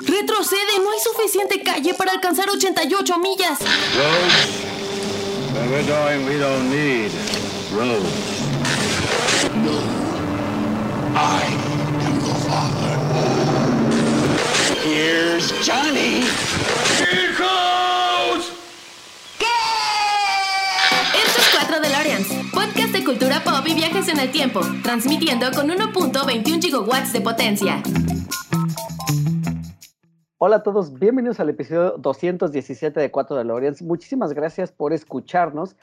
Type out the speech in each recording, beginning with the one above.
Retrocede, no hay suficiente calle para alcanzar 88 millas. Roads? Where we're going, we don't need roads. I am your father. Here's Johnny. Here goes! Esto es 4 DeLoreans, podcast de cultura pop y viajes en el tiempo, transmitiendo con 1.21 gigawatts de potencia. Hola a todos, bienvenidos al episodio 217 de 4 DeLoreans. Muchísimas gracias por escucharnos.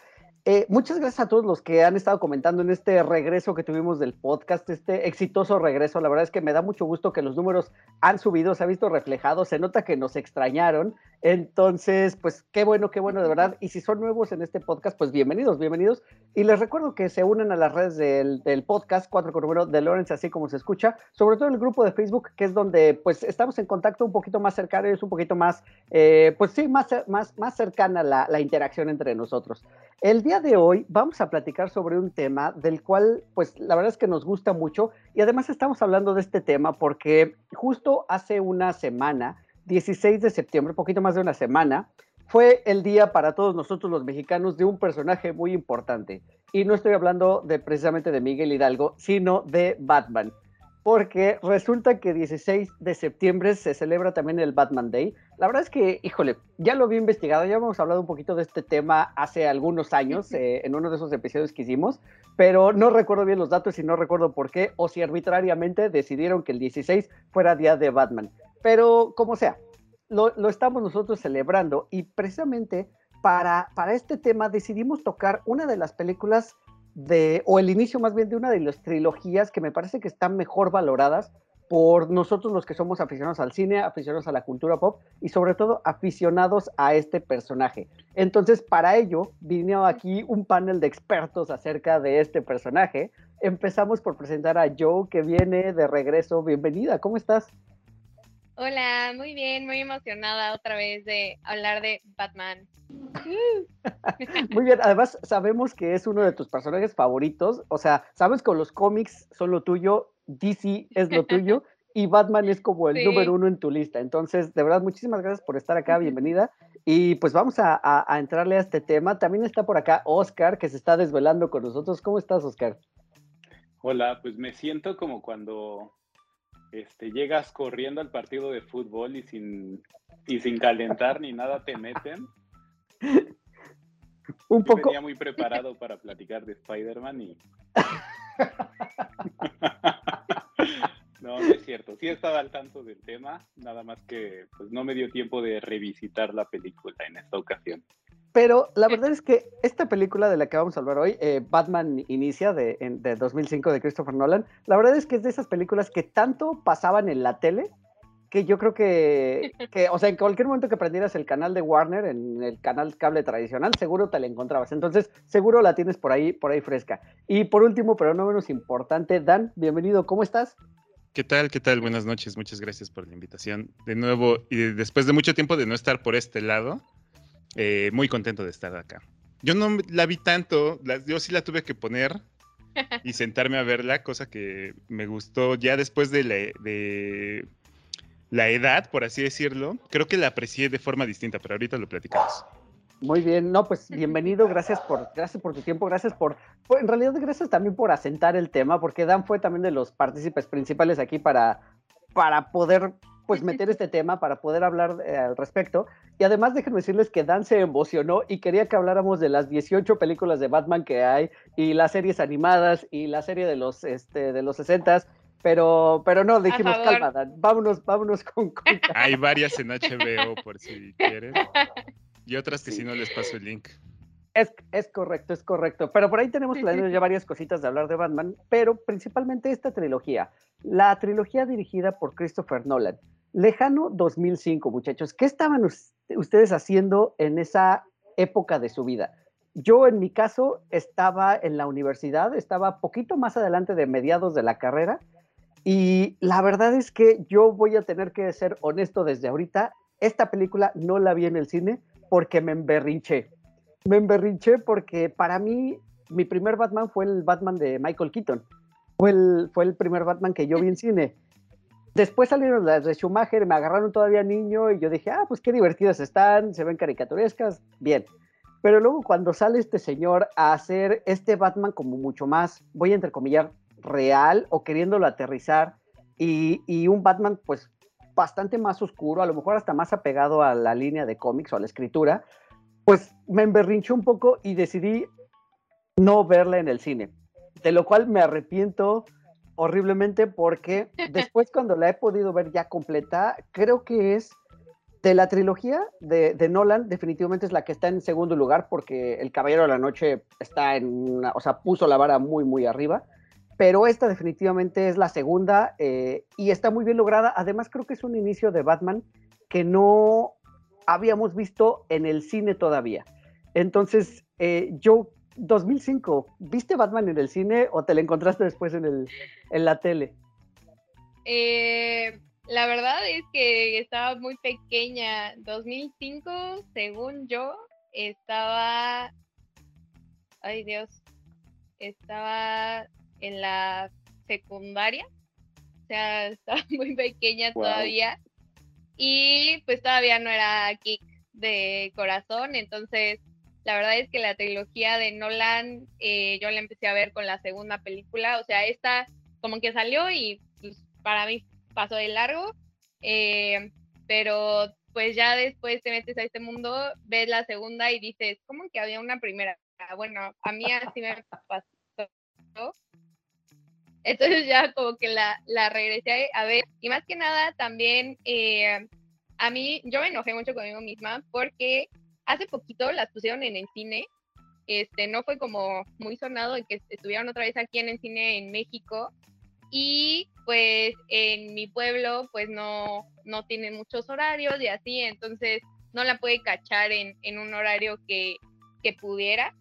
Eh, muchas gracias a todos los que han estado comentando en este regreso que tuvimos del podcast, este exitoso regreso. La verdad es que me da mucho gusto que los números han subido, se ha visto reflejado, se nota que nos extrañaron. Entonces, pues qué bueno, qué bueno de verdad. Y si son nuevos en este podcast, pues bienvenidos, bienvenidos. Y les recuerdo que se unen a las redes del, del podcast 4 con número de Lawrence, así como se escucha, sobre todo el grupo de Facebook, que es donde pues estamos en contacto un poquito más cercano, es un poquito más, eh, pues sí, más, más, más cercana la, la interacción entre nosotros. El día de hoy vamos a platicar sobre un tema del cual, pues la verdad es que nos gusta mucho y además estamos hablando de este tema porque justo hace una semana, 16 de septiembre, poquito más de una semana, fue el día para todos nosotros los mexicanos de un personaje muy importante. Y no estoy hablando de precisamente de Miguel Hidalgo, sino de Batman porque resulta que 16 de septiembre se celebra también el Batman Day. La verdad es que, híjole, ya lo había investigado, ya hemos hablado un poquito de este tema hace algunos años, eh, en uno de esos episodios que hicimos, pero no recuerdo bien los datos y no recuerdo por qué, o si arbitrariamente decidieron que el 16 fuera día de Batman. Pero como sea, lo, lo estamos nosotros celebrando y precisamente para, para este tema decidimos tocar una de las películas de, o el inicio más bien de una de las trilogías que me parece que están mejor valoradas por nosotros los que somos aficionados al cine, aficionados a la cultura pop y sobre todo aficionados a este personaje. Entonces, para ello, vino aquí un panel de expertos acerca de este personaje. Empezamos por presentar a Joe, que viene de regreso. Bienvenida, ¿cómo estás? Hola, muy bien, muy emocionada otra vez de hablar de Batman. muy bien, además sabemos que es uno de tus personajes favoritos, o sea, sabes que los cómics son lo tuyo, DC es lo tuyo y Batman es como el Sí. número uno en tu lista. Entonces, de verdad, muchísimas gracias por estar acá, bienvenida. Y pues vamos a, a- a entrarle a este tema. También está por acá Oscar, que se está desvelando con nosotros. ¿Cómo estás, Oscar? Hola, pues me siento como cuando este, llegas corriendo al partido de fútbol y sin, y sin calentar ni nada te meten. Un Yo poco, venía muy preparado para platicar de Spider-Man y... No, no es cierto. Sí estaba al tanto del tema, nada más que pues no me dio tiempo de revisitar la película en esta ocasión. Pero la verdad es que esta película de la que vamos a hablar hoy, eh, Batman Inicia, de, en- de 2005 de Christopher Nolan, la verdad es que es de esas películas que tanto pasaban en la tele, que yo creo que, que, o sea, en cualquier momento que prendieras el canal de Warner, en el canal cable tradicional, seguro te la encontrabas. Entonces, seguro la tienes por ahí, por ahí fresca. Y por último, pero no menos importante, Dan, bienvenido, ¿cómo estás? ¿Qué tal? ¿Qué tal? Buenas noches. Muchas gracias por la invitación. De nuevo, y de- después de mucho tiempo de no estar por este lado, eh, muy contento de estar acá. Yo no la vi tanto, la- yo sí la tuve que poner y sentarme a verla, cosa que me gustó ya después de la, de la edad, por así decirlo. Creo que la aprecié de forma distinta, pero ahorita lo platicamos. Muy bien, no, pues bienvenido, gracias por, gracias por tu tiempo, gracias por, por- en realidad gracias también por asentar el tema, porque Dan fue también de los partícipes principales aquí para, para poder, pues meter este tema, para poder hablar eh, al respecto. Y además déjenme decirles que Dan se emocionó y quería que habláramos de las 18 películas de Batman que hay y las series animadas y la serie de los, este, de los 60s, pero, pero no, dijimos, calma, Dan, vámonos, vámonos con, con Hay varias en HBO por si quieren. Y otras que Sí. si no les paso el link. Es, es correcto, es correcto. Pero por ahí tenemos planeado ya varias cositas de hablar de Batman, pero principalmente esta trilogía. La trilogía dirigida por Christopher Nolan. Lejano 2005, muchachos. ¿Qué estaban us- ustedes haciendo en esa época de su vida? Yo en mi caso estaba en la universidad, estaba poquito más adelante de mediados de la carrera y la verdad es que yo voy a tener que ser honesto desde ahorita. Esta película no la vi en el cine porque me emberrinché me emberrinché porque para mí mi primer Batman fue el Batman de Michael Keaton. Fue el, fue el primer Batman que yo vi en cine. Después salieron las de Schumacher, me agarraron todavía niño y yo dije, ah, pues qué divertidas están, se ven caricaturescas, bien. Pero luego cuando sale este señor a hacer este Batman como mucho más, voy a entrecomillar, real o queriéndolo aterrizar y, y un Batman pues bastante más oscuro, a lo mejor hasta más apegado a la línea de cómics o a la escritura, pues me emberrinchó un poco y decidí no verla en el cine, de lo cual me arrepiento horriblemente porque después cuando la he podido ver ya completa, creo que es de la trilogía de, de, Nolan, definitivamente es la que está en segundo lugar porque El Caballero de la Noche está en una, o sea, puso la vara muy, muy arriba, pero esta definitivamente es la segunda eh, y está muy bien lograda. Además, creo que es un inicio de Batman que no habíamos visto en el cine todavía. Entonces, eh, yo 2005, ¿viste Batman en el cine o te la encontraste después en, el, en la tele? Eh, la verdad es que estaba muy pequeña. 2005, según yo, estaba... Ay Dios, estaba en la secundaria. O sea, estaba muy pequeña todavía. Y pues todavía no era kick de corazón. Entonces la verdad es que la trilogía de Nolan eh, yo la empecé a ver con la segunda película, o sea, esta como que salió y pues, para mí pasó de largo, eh, pero pues ya después te metes a este mundo, ves la segunda y dices, ¿cómo que había una primera? Bueno, a mí así me pasó. Entonces ya como que la, la regresé a ver. Y más que nada también eh, a mí, yo me enojé mucho conmigo misma porque hace poquito las pusieron en el cine. Este, no fue como muy sonado en que estuvieron otra vez aquí en el cine en México. Y pues en mi pueblo pues no, no tienen muchos horarios y así, entonces no la puede cachar en, en un horario que, que pudiera.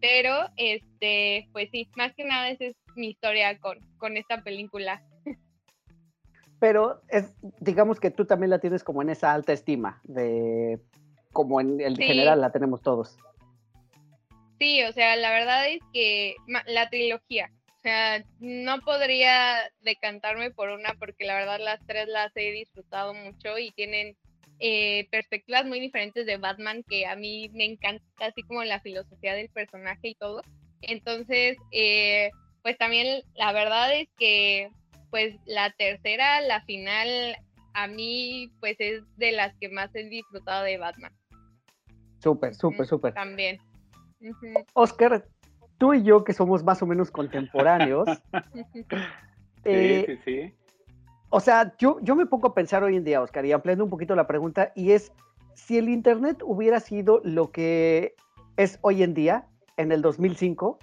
Pero este, pues sí, más que nada esa es mi historia con, con esta película. Pero es, digamos que tú también la tienes como en esa alta estima de como en el general la tenemos todos. Sí, o sea, la verdad es que la trilogía, o sea, no podría decantarme por una porque la verdad las tres las he disfrutado mucho y tienen eh, perspectivas muy diferentes de Batman que a mí me encanta, así como la filosofía del personaje y todo. Entonces, eh, pues también la verdad es que pues la tercera, la final, a mí pues es de las que más he disfrutado de Batman. Súper, súper, súper. También. Oscar, tú y yo que somos más o menos contemporáneos. sí, sí, sí. O sea, yo, yo me pongo a pensar hoy en día, Oscar, y ampliando un poquito la pregunta, y es, si el Internet hubiera sido lo que es hoy en día, en el 2005,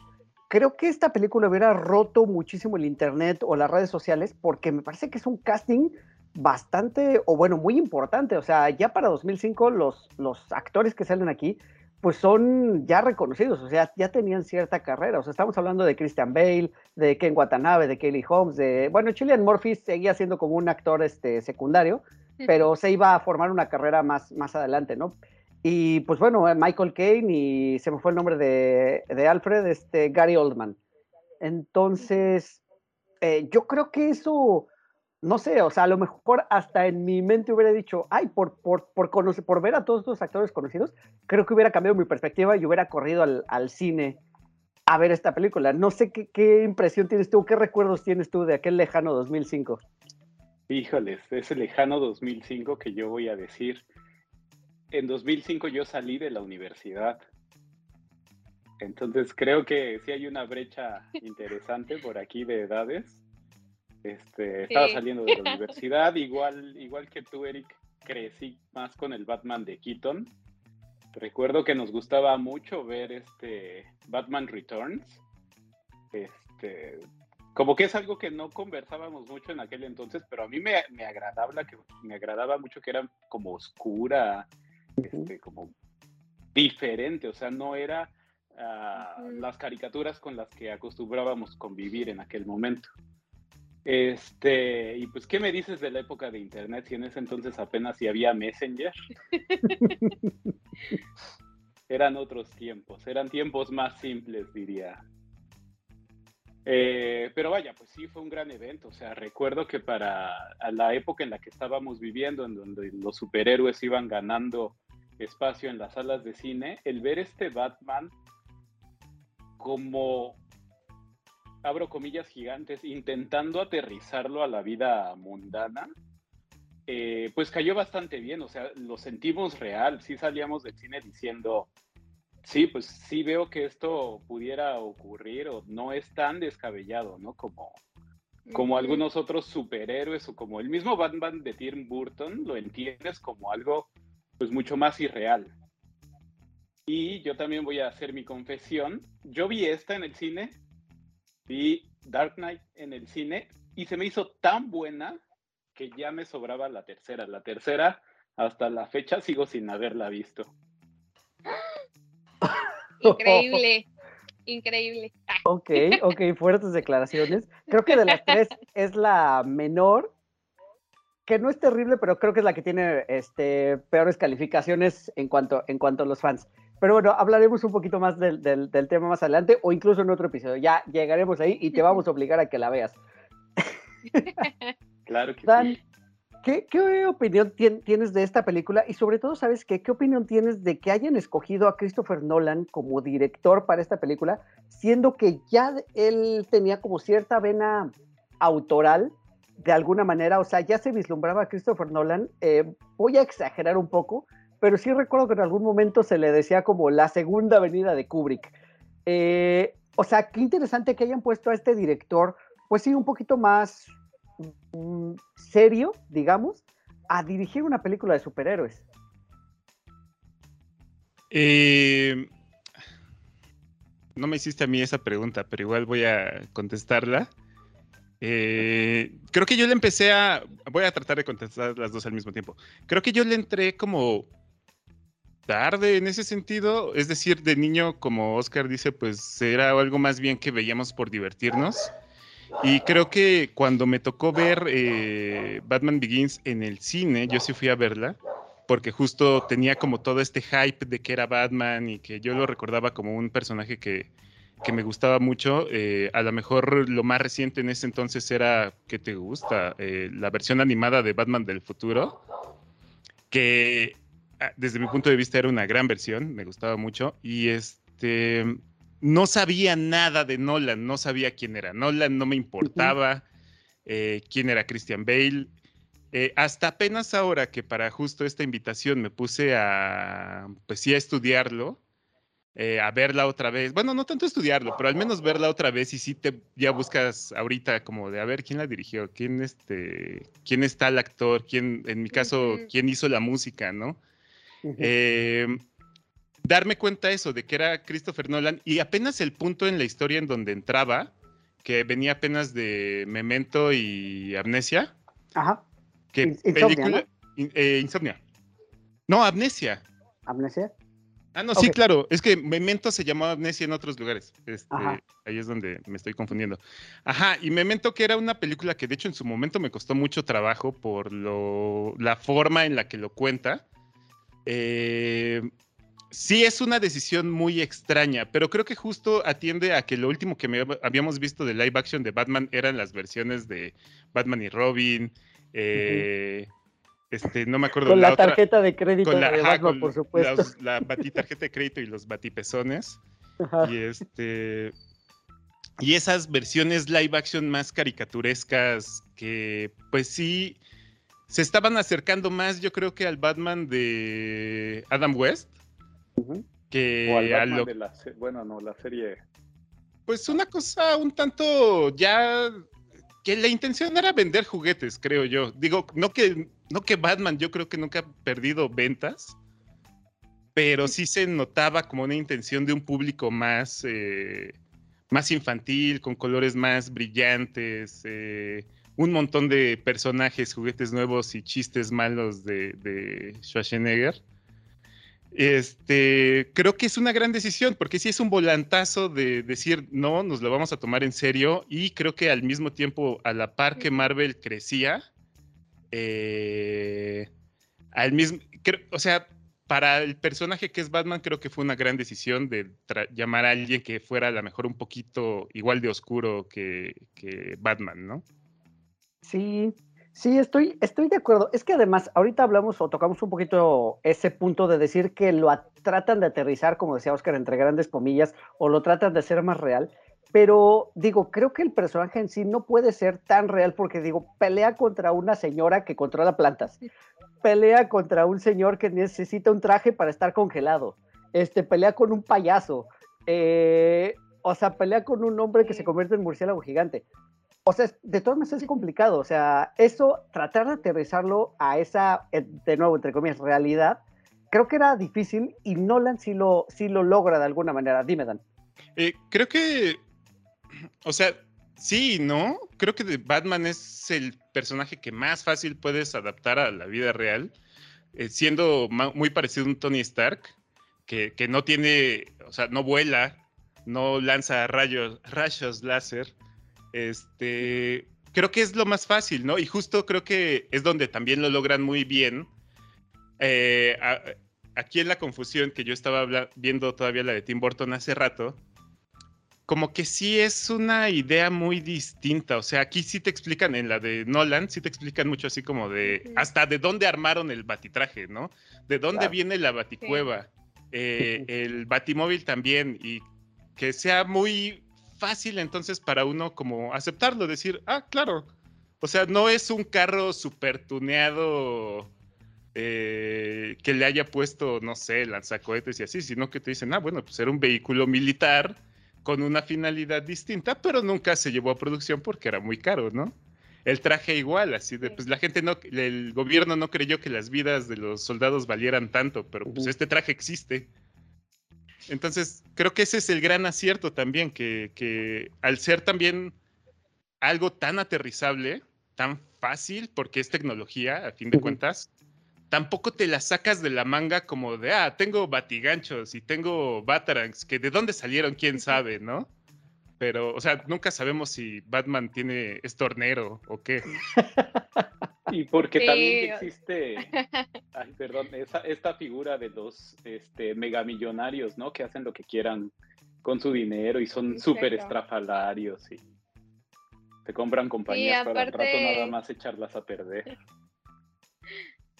creo que esta película hubiera roto muchísimo el Internet o las redes sociales, porque me parece que es un casting bastante, o bueno, muy importante. O sea, ya para 2005 los, los actores que salen aquí, pues son ya reconocidos, o sea, ya tenían cierta carrera. O sea, estamos hablando de Christian Bale, de Ken Watanabe, de Kelly Holmes, de, bueno, Chilean Murphy seguía siendo como un actor este, secundario, pero se iba a formar una carrera más, más adelante, ¿no? Y pues bueno, Michael Caine y se me fue el nombre de, de Alfred, este, Gary Oldman. Entonces, eh, yo creo que eso no sé, o sea, a lo mejor hasta en mi mente hubiera dicho, ay, por, por, por, conocer, por ver a todos estos actores conocidos, creo que hubiera cambiado mi perspectiva y hubiera corrido al, al cine a ver esta película. No sé qué, qué, impresión tienes tú, qué recuerdos tienes tú de aquel lejano 2005. Híjoles, ese lejano 2005 que yo voy a decir. En 2005 yo salí de la universidad. Entonces creo que sí hay una brecha interesante por aquí de edades este, estaba saliendo de la universidad, igual, igual que tú, Eric, crecí más con el Batman de Keaton. Recuerdo que nos gustaba mucho ver este Batman Returns. Este, como que es algo que no conversábamos mucho en aquel entonces, pero a mí me, me agradaba, que, me agradaba mucho que era como oscura, este, como diferente, o sea, no era uh, las caricaturas con las que acostumbrábamos convivir en aquel momento. Este, y pues, ¿qué me dices de la época de Internet si en ese entonces apenas si había Messenger? eran otros tiempos, eran tiempos más simples, diría. Eh, pero vaya, pues sí fue un gran evento. O sea, recuerdo que para la época en la que estábamos viviendo, en donde los superhéroes iban ganando espacio en las salas de cine, el ver este Batman como, abro comillas gigantes, intentando aterrizarlo a la vida mundana, eh, pues cayó bastante bien, o sea, lo sentimos real, sí salíamos del cine diciendo, sí, pues sí veo que esto pudiera ocurrir o no es tan descabellado, ¿no? Como, como algunos otros superhéroes o como el mismo Batman de Tim Burton, lo entiendes como algo pues mucho más irreal. Y yo también voy a hacer mi confesión. Yo vi esta en el cine, vi Dark Knight en el cine y se me hizo tan buena que ya me sobraba la tercera. La tercera, hasta la fecha, sigo sin haberla visto. Increíble, increíble. Ok, ok, fuertes declaraciones. Creo que de las tres es la menor que no es terrible, pero creo que es la que tiene este, peores calificaciones en cuanto, en cuanto a los fans. Pero bueno, hablaremos un poquito más del, tema más adelante o incluso en otro episodio. Ya llegaremos ahí y te vamos a obligar a que la veas. claro que sí. ¿qué, ¿qué, opinión tienes de esta película? Y sobre todo, ¿sabes qué? ¿Qué opinión tienes de que hayan escogido a Christopher Nolan como director para esta película, siendo que ya él tenía como cierta vena autoral de alguna manera, o sea, ya se vislumbraba a Christopher Nolan, eh, voy a exagerar un poco, pero sí recuerdo que en algún momento se le decía como la segunda venida de Kubrick. Eh, o sea, qué interesante que hayan puesto a este director, pues sí, un poquito más mm, serio, digamos, a dirigir una película de superhéroes. Eh, no me hiciste a mí esa pregunta, pero igual voy a contestarla. Eh, creo que yo le empecé a. Voy a tratar de contestar las dos al mismo tiempo. Creo que yo le entré como tarde en ese sentido. Es decir, de niño, como Oscar dice, pues era algo más bien que veíamos por divertirnos. Y creo que cuando me tocó ver eh, Batman Begins en el cine, yo sí fui a verla, porque justo tenía como todo este hype de que era Batman y que yo lo recordaba como un personaje que, que me gustaba mucho. Eh, a lo mejor lo más reciente en ese entonces era, ¿qué te gusta? Eh, la versión animada de Batman del futuro, que desde mi punto de vista era una gran versión, me gustaba mucho. Y este, no sabía nada de Nolan, no sabía quién era Nolan, no me importaba eh, quién era Christian Bale. hasta apenas ahora que para justo esta invitación me puse a, pues sí, a estudiarlo, eh, a verla otra vez. Bueno, no tanto estudiarlo, pero al menos verla otra vez y si te ya buscas ahorita como de a ver quién la dirigió, quién este, quién está el actor, quién, en mi caso, quién hizo la música, ¿no? Em, darme cuenta eso, de que era Christopher Nolan y apenas el punto en la historia en donde entraba, que venía apenas de Memento y Amnesia. Ajá. Que película, eh, Insomnia. No, Amnesia. ¿Amnesia? Ah, no, sí, claro. Es que Memento se llamaba Amnesia en otros lugares. Este, ahí es donde me estoy confundiendo. Ajá, y Memento que era una película que de hecho en su momento me costó mucho trabajo por lo, la forma en la que lo cuenta. Eh, sí es una decisión muy extraña, pero creo que justo atiende a que lo último que habíamos visto de live action de Batman eran las versiones de Batman y Robin. Eh, este, no me acuerdo con la, tarjeta de crédito con la, por supuesto. la tarjeta de crédito y los batipezones. Y este. Y esas versiones live action más caricaturescas que, pues sí, se estaban acercando más, yo creo que al Batman de Adam West. Que o al Batman de la bueno, no, la serie. Pues una cosa un tanto ya que la intención era vender juguetes, creo yo. Digo, no que no que Batman, yo creo que nunca ha perdido ventas, pero sí se notaba como una intención de un público más, eh, más infantil, con colores más brillantes, eh, un montón de personajes, juguetes nuevos y chistes malos de, de Schwarzenegger. Este, creo que es una gran decisión, porque sí es un volantazo de decir, no, nos lo vamos a tomar en serio, y creo que al mismo tiempo, a la par que Marvel crecía, eh, al mismo, o sea, para el personaje que es Batman, creo que fue una gran decisión de llamar a alguien que fuera a lo mejor un poquito igual de oscuro que, que Batman, ¿no? Sí, sí, estoy, estoy de acuerdo. Es que además, ahorita hablamos o tocamos un poquito ese punto de decir que lo tratan de aterrizar, como decía Oscar, entre grandes comillas, o lo tratan de hacer más real. Pero digo, creo que el personaje en sí no puede ser tan real porque digo, pelea contra una señora que controla plantas, pelea contra un señor que necesita un traje para estar congelado, este, pelea con un payaso, eh, o sea, pelea con un hombre que se convierte en murciélago gigante. O sea, de todas maneras es complicado, o sea, eso, tratar de aterrizarlo a esa, eh, de nuevo, entre comillas, realidad, creo que era difícil y Nolan sí lo, sí lo logra de alguna manera. Dime, Dan. Eh, creo que o sea, sí, ¿no? Creo que Batman es el personaje que más fácil puedes adaptar a la vida real, eh, siendo muy parecido a un Tony Stark, que, no tiene, o sea, no vuela, no lanza rayos, rayos láser. Este, creo que es lo más fácil, ¿no? Y justo creo que es donde también lo logran muy bien. Eh, aquí en la confusión que yo estaba viendo todavía la de Tim Burton hace rato, como que sí es una idea muy distinta. O sea, aquí sí te explican, en la de Nolan, sí te explican mucho así como de hasta de dónde armaron el batitraje, ¿no? De dónde viene la baticueva, eh, el batimóvil también, y que sea muy fácil entonces para uno como aceptarlo, decir, ah, claro. O sea, no es un carro super tuneado eh, que le haya puesto, no sé, lanzacohetes y así, sino que te dicen, ah, bueno, pues era un vehículo militar con una finalidad distinta, pero nunca se llevó a producción porque era muy caro, ¿no? El traje igual, así de, pues la gente no, el gobierno no creyó que las vidas de los soldados valieran tanto, pero pues este traje existe. Entonces, creo que ese es el gran acierto también, que, que al ser también algo tan aterrizable, tan fácil, porque es tecnología, a fin de cuentas, tampoco te la sacas de la manga como de, ah, tengo batiganchos y tengo batarangs, que de dónde salieron, quién sabe, ¿no? Pero, o sea, nunca sabemos si Batman tiene, es tornero o qué. Y porque también existe, ay, perdón, esta figura de los este, megamillonarios, ¿no? Que hacen lo que quieran con su dinero y son súper estrafalarios y te compran compañías para el rato nada más echarlas a perder.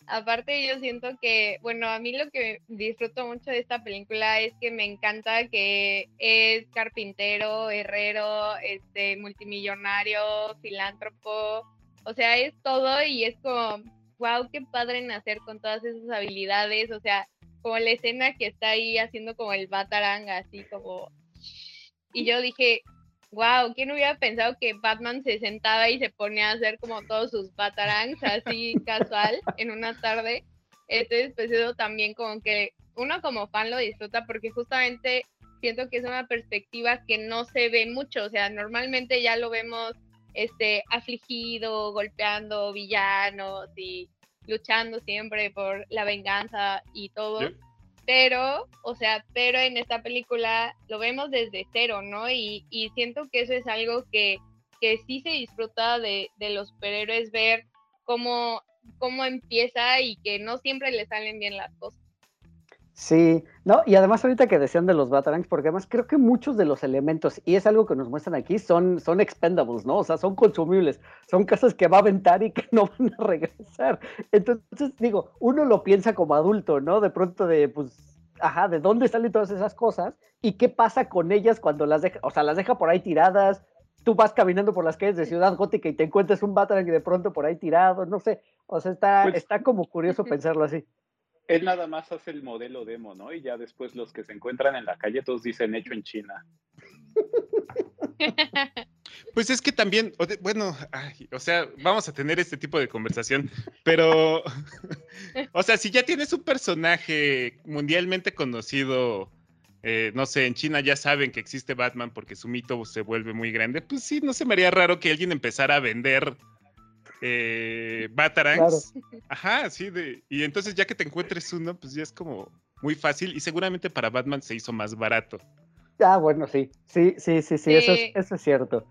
Aparte yo siento que, bueno, a mí lo que disfruto mucho de esta película es que me encanta que es carpintero, herrero, este, multimillonario, filántropo, o sea, es todo y es como, wow, qué padre nacer con todas esas habilidades, o sea, como la escena que está ahí haciendo como el batarang, así como... Y yo dije, wow, ¿quién hubiera pensado que Batman se sentaba y se ponía a hacer como todos sus batarangs así casual en una tarde? Entonces, pues eso también como que uno como fan lo disfruta porque justamente siento que es una perspectiva que no se ve mucho, o sea, normalmente ya lo vemos este afligido, golpeando villanos y luchando siempre por la venganza y todo pero, o sea, pero en esta película lo vemos desde cero, ¿no? Y, siento que eso es algo que, que sí se disfruta de, de los superhéroes, ver cómo, cómo empieza y que no siempre le salen bien las cosas. Sí, no, y además ahorita que decían de los Batarangs, porque además creo que muchos de los elementos, y es algo que nos muestran aquí, son, son expendables, ¿no? O sea, son consumibles, son cosas que va a aventar y que no van a regresar. Entonces, digo, uno lo piensa como adulto, ¿no? De pronto de, pues, ajá, ¿de dónde salen todas esas cosas? ¿Y qué pasa con ellas cuando las deja, o sea, las deja por ahí tiradas? Tú vas caminando por las calles de Ciudad Gótica y te encuentras un Batarang y de pronto por ahí tirado, no sé, o sea, está, pues está como curioso pensarlo así. Él nada más hace el modelo demo, ¿no? Y ya después los que se encuentran en la calle todos dicen hecho en China. Pues es que también, bueno, o sea, vamos a tener este tipo de conversación, pero, o sea, si ya tienes un personaje mundialmente conocido, eh, no sé, en China ya saben que existe Batman porque su mito se vuelve muy grande, pues sí, no se me haría raro que alguien empezara a vender eh, Batarangs. Ajá, sí, de, y entonces ya que te encuentres uno, pues ya es como muy fácil y seguramente para Batman se hizo más barato. Ah, bueno, sí, sí, sí, sí, sí, Eso, es, eso es cierto.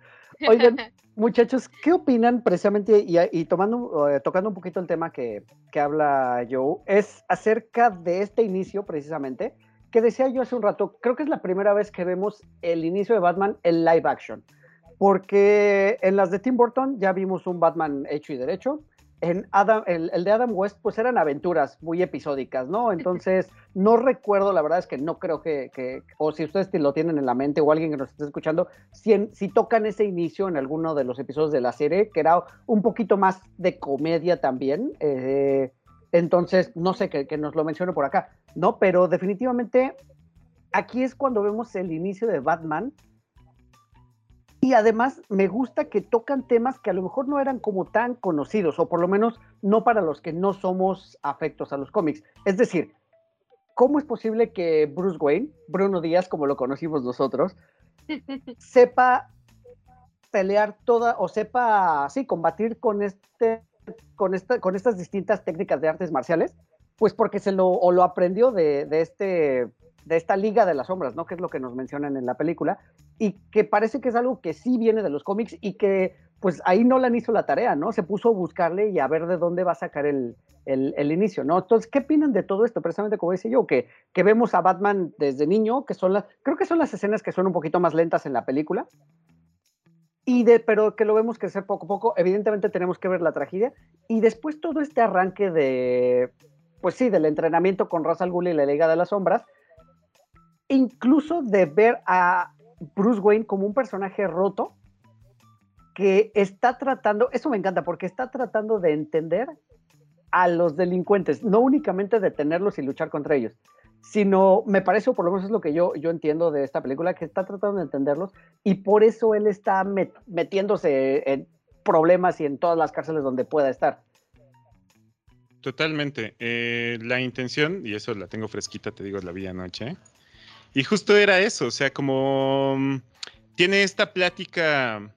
Oigan, muchachos, ¿qué opinan precisamente y, tomando, eh, tocando un poquito el tema que, que habla Joe, es acerca de este inicio precisamente, que decía yo hace un rato, creo que es la primera vez que vemos el inicio de Batman en live action, porque en las de Tim Burton ya vimos un Batman hecho y derecho, en Adam, el, de Adam West, pues eran aventuras muy episódicas, ¿no? Entonces, no recuerdo, la verdad es que no creo que, o si ustedes lo tienen en la mente o alguien que nos esté escuchando, si, si tocan ese inicio en alguno de los episodios de la serie, que era un poquito más de comedia también, eh, entonces, no sé, que, que nos lo mencione por acá, ¿no? Pero definitivamente, aquí es cuando vemos el inicio de Batman, y además me gusta que tocan temas que a lo mejor no eran como tan conocidos, o por lo menos no para los que no somos afectos a los cómics. Es decir, ¿cómo es posible que Bruce Wayne, Bruno Díaz, como lo conocimos nosotros, sepa pelear toda, o sepa, sí, combatir con este, con esta, con estas distintas técnicas de artes marciales? Pues porque se lo, o lo aprendió de, de este de esta Liga de las Sombras, ¿no? Que es lo que nos mencionan en la película, y que parece que es algo que sí viene de los cómics y que pues ahí Nolan hizo la tarea, ¿no? Se puso a buscarle y a ver de dónde va a sacar el, inicio, ¿no? Entonces, ¿qué opinan de todo esto? Precisamente como decía yo, que, que vemos a Batman desde niño, que son las, creo que son las escenas que son un poquito más lentas en la película, y de, pero que lo vemos crecer poco a poco, evidentemente tenemos que ver la tragedia, y después todo este arranque de, pues sí, del entrenamiento con Ra's al Ghul y la Liga de las Sombras, incluso de ver a Bruce Wayne como un personaje roto que está tratando, eso me encanta, porque está tratando de entender a los delincuentes, no únicamente detenerlos y luchar contra ellos, sino, me parece, o por lo menos es lo que yo, yo entiendo de esta película, que está tratando de entenderlos y por eso él está metiéndose en problemas y en todas las cárceles donde pueda estar. Totalmente. Eh, la intención, y eso la tengo fresquita, te digo, la vi anoche, y justo era eso, o sea, como mm, tiene esta plática,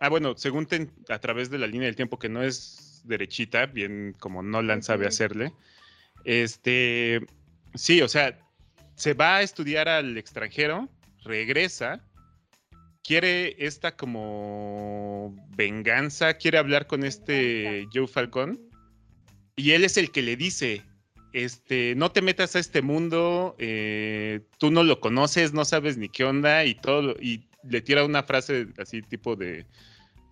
ah, bueno, según a través de la línea del tiempo que no es derechita, bien como Nolan sabe hacerle, este, sí, o sea, se va a estudiar al extranjero, regresa, quiere esta como venganza, quiere hablar con este Joe Falcón, y él es el que le dice, este, no te metas a este mundo, eh, tú no lo conoces, no sabes ni qué onda y todo, y le tira una frase así tipo de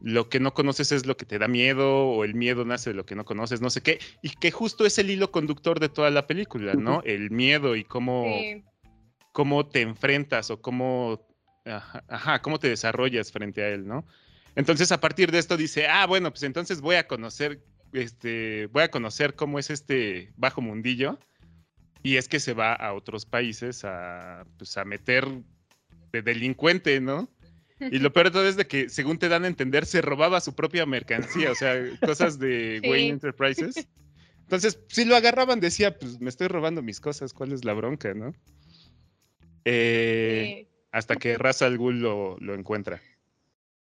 lo que no conoces es lo que te da miedo o el miedo nace de lo que no conoces, no sé qué, y que justo es el hilo conductor de toda la película, ¿no? El miedo y cómo, cómo te enfrentas o cómo, ajá, cómo te desarrollas frente a él, ¿no? Entonces a partir de esto dice, ah, bueno, pues entonces voy a conocer este, voy a conocer cómo es este bajo mundillo. Y es que se va a otros países a, pues, a meter de delincuente, ¿no? Y lo peor de todo es de que, según te dan a entender, se robaba su propia mercancía, o sea, cosas de Wayne Enterprises. Entonces, si lo agarraban, decía, pues me estoy robando mis cosas, ¿cuál es la bronca, no? Eh, hasta que Ra's al Ghul lo, lo, encuentra.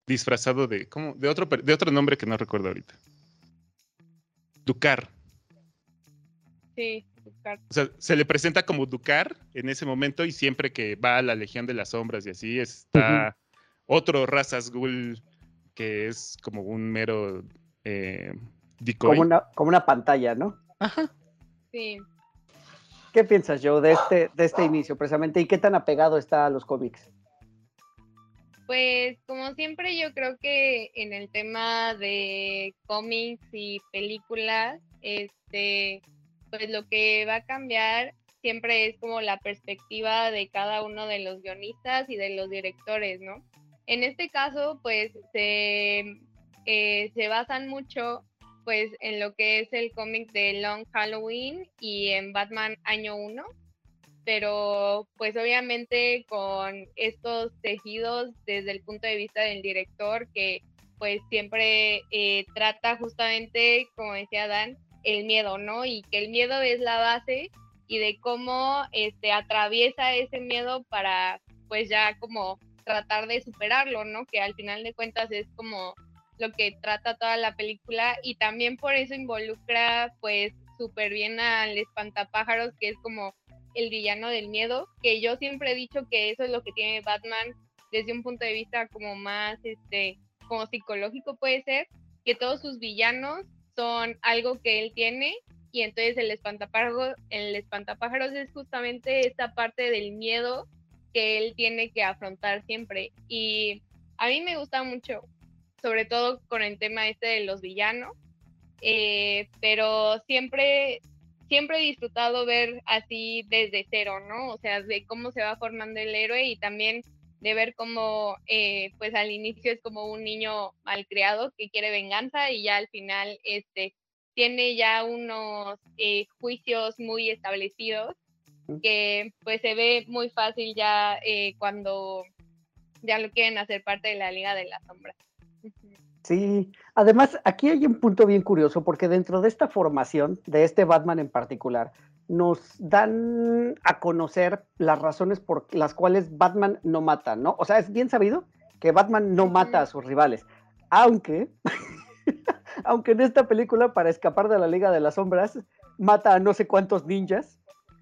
Disfrazado de, ¿cómo? De otro, de otro nombre que no recuerdo ahorita. Ducar. Sí, Ducar. O sea, se le presenta como Ducar en ese momento y siempre que va a la Legión de las Sombras y así está otro Razas Ghoul que es como un mero eh, Como una, como una pantalla, ¿no? Ajá. Sí. ¿Qué piensas, Joe, de este, de este inicio precisamente y qué tan apegado está a los cómics? Pues como siempre yo creo que en el tema de cómics y películas, este, pues lo que va a cambiar siempre es como la perspectiva de cada uno de los guionistas y de los directores, ¿no? En este caso, pues se, eh, se basan mucho pues en lo que es el cómic de Long Halloween y en Batman Año 1 pero pues obviamente con estos tejidos desde el punto de vista del director que pues siempre eh, trata justamente, como decía Dan, el miedo, ¿no? Y que el miedo es la base y de cómo este, atraviesa ese miedo para pues ya como tratar de superarlo, ¿no? Que al final de cuentas es como lo que trata toda la película y también por eso involucra pues súper bien al espantapájaros, que es como el villano del miedo, que yo siempre he dicho que eso es lo que tiene Batman desde un punto de vista como más este como psicológico puede ser, que todos sus villanos son algo que él tiene y entonces el espantapájaros, el espantapájaros es justamente esta parte del miedo que él tiene que afrontar siempre. Y a mí me gusta mucho, sobre todo con el tema este de los villanos, eh, pero siempre, siempre he disfrutado ver así desde cero, ¿no? O sea, de cómo se va formando el héroe y también de ver cómo, eh, pues al inicio es como un niño malcriado que quiere venganza y ya al final, este, tiene ya unos eh, juicios muy establecidos que pues se ve muy fácil ya eh, cuando ya lo quieren hacer parte de la Liga de la Sombra. Sí, además aquí hay un punto bien curioso porque dentro de esta formación, de este Batman en particular, nos dan a conocer las razones por las cuales Batman no mata, ¿no? O sea, es bien sabido que Batman no mata a sus rivales, aunque, aunque en esta película, para escapar de la Liga de las Sombras, mata a no sé cuántos ninjas.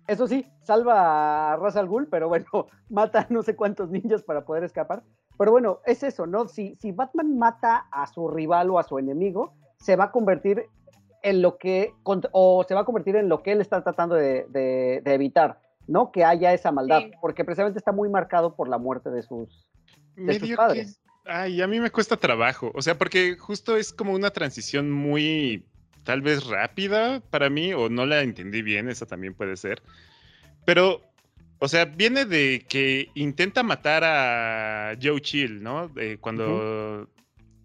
Eso sí, salva a Ra's al Ghul, pero bueno, mata a no sé cuántos ninjas para poder escapar. Pero bueno, es eso, ¿no? Si, si Batman mata a su rival o a su enemigo, se va a convertir en lo que, o se va a convertir en lo que él está tratando de, de, evitar, ¿no? Que haya esa maldad, sí. porque precisamente está muy marcado por la muerte de sus, de sus padres. Que, ay, a mí me cuesta trabajo, o sea, porque justo es como una transición muy, tal vez rápida para mí, o no la entendí bien, esa también puede ser, pero o sea, viene de que intenta matar a Joe Chill, ¿no? Eh, cuando, uh -huh.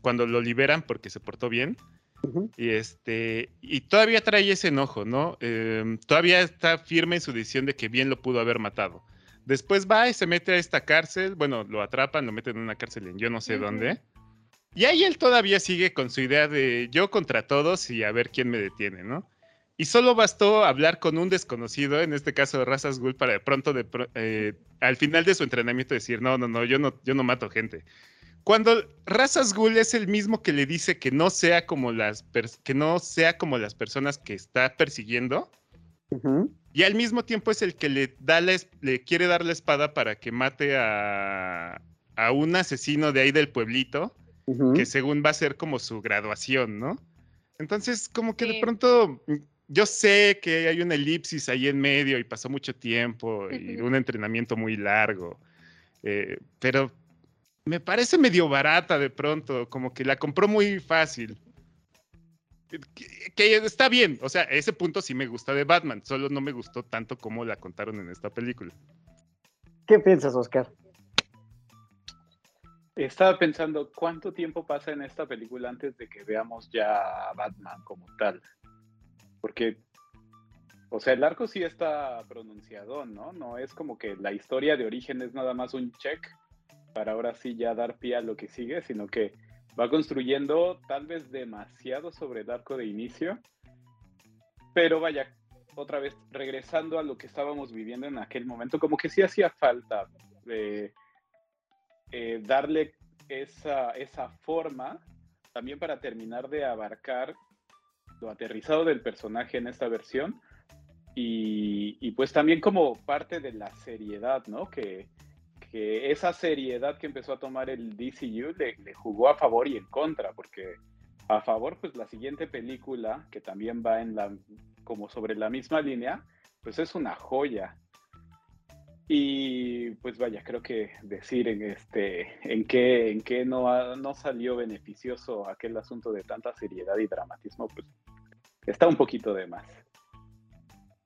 cuando lo liberan porque se portó bien. Uh -huh. Y este. Y todavía trae ese enojo, ¿no? Eh, todavía está firme en su decisión de que bien lo pudo haber matado. Después va y se mete a esta cárcel. Bueno, lo atrapan, lo meten en una cárcel en yo no sé uh -huh. dónde. Y ahí él todavía sigue con su idea de yo contra todos y a ver quién me detiene, ¿no? Y solo bastó hablar con un desconocido, en este caso de Razas Ghoul, para de pronto, de, eh, al final de su entrenamiento, decir, no, no, no, yo no, yo no mato gente. Cuando Razas Ghoul es el mismo que le dice que no sea como las, que no sea como las personas que está persiguiendo, uh -huh. y al mismo tiempo es el que le, da la, le quiere dar la espada para que mate a, a un asesino de ahí del pueblito, uh -huh. que según va a ser como su graduación, ¿no? Entonces, como que sí. de pronto yo sé que hay una elipsis ahí en medio y pasó mucho tiempo y un entrenamiento muy largo, eh, pero me parece medio barata de pronto, como que la compró muy fácil. Que, que, está bien, o sea, ese punto sí me gusta de Batman, solo no me gustó tanto como la contaron en esta película. ¿Qué piensas, Oscar? Estaba pensando cuánto tiempo pasa en esta película antes de que veamos ya a Batman como tal. Porque, o sea, el arco sí está pronunciado, ¿no? No es como que la historia de origen es nada más un check para ahora sí ya dar pie a lo que sigue, sino que va construyendo tal vez demasiado sobre el arco de inicio. Pero vaya, otra vez, regresando a lo que estábamos viviendo en aquel momento, como que sí hacía falta eh, eh, darle esa, esa forma también para terminar de abarcar lo aterrizado del personaje en esta versión y, y, pues también como parte de la seriedad, ¿no? Que, que esa seriedad que empezó a tomar el DCU le, le, jugó a favor y en contra, porque a favor, pues la siguiente película, que también va en la, como sobre la misma línea, pues es una joya. Y pues vaya, creo que decir en este en qué, en qué no, no salió beneficioso aquel asunto de tanta seriedad y dramatismo, pues está un poquito de más.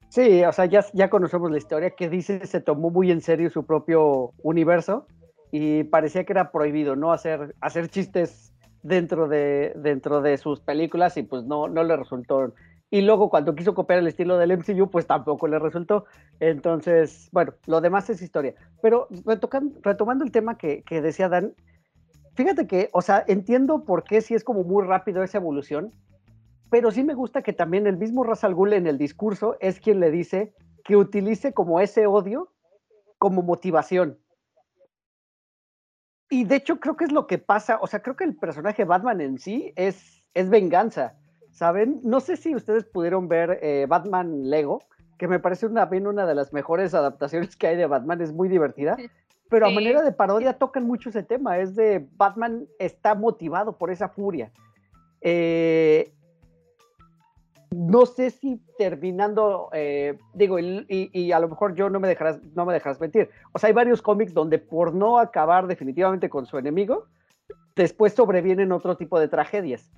Sí, o sea, ya, ya conocemos la historia que dice se tomó muy en serio su propio universo y parecía que era prohibido, ¿no? Hacer, hacer chistes dentro de, dentro de sus películas y pues no, no le resultó. Y luego cuando quiso copiar el estilo del MCU, pues tampoco le resultó. Entonces, bueno, lo demás es historia. Pero retomando el tema que, que decía Dan, fíjate que, o sea, entiendo por qué si es como muy rápido esa evolución, pero sí me gusta que también el mismo Ra's al en el discurso es quien le dice que utilice como ese odio como motivación. Y de hecho creo que es lo que pasa, o sea, creo que el personaje Batman en sí es, es venganza, ¿saben? No sé si ustedes pudieron ver eh, Batman Lego, que me parece una, bien una de las mejores adaptaciones que hay de Batman, es muy divertida. pero a manera de parodia tocan mucho ese tema, es de Batman está motivado por esa furia. Eh, no sé si terminando, eh, digo, y a lo mejor yo no me dejarás, no me dejarás mentir. O sea, hay varios cómics donde por no acabar definitivamente con su enemigo, después sobrevienen otro tipo de tragedias.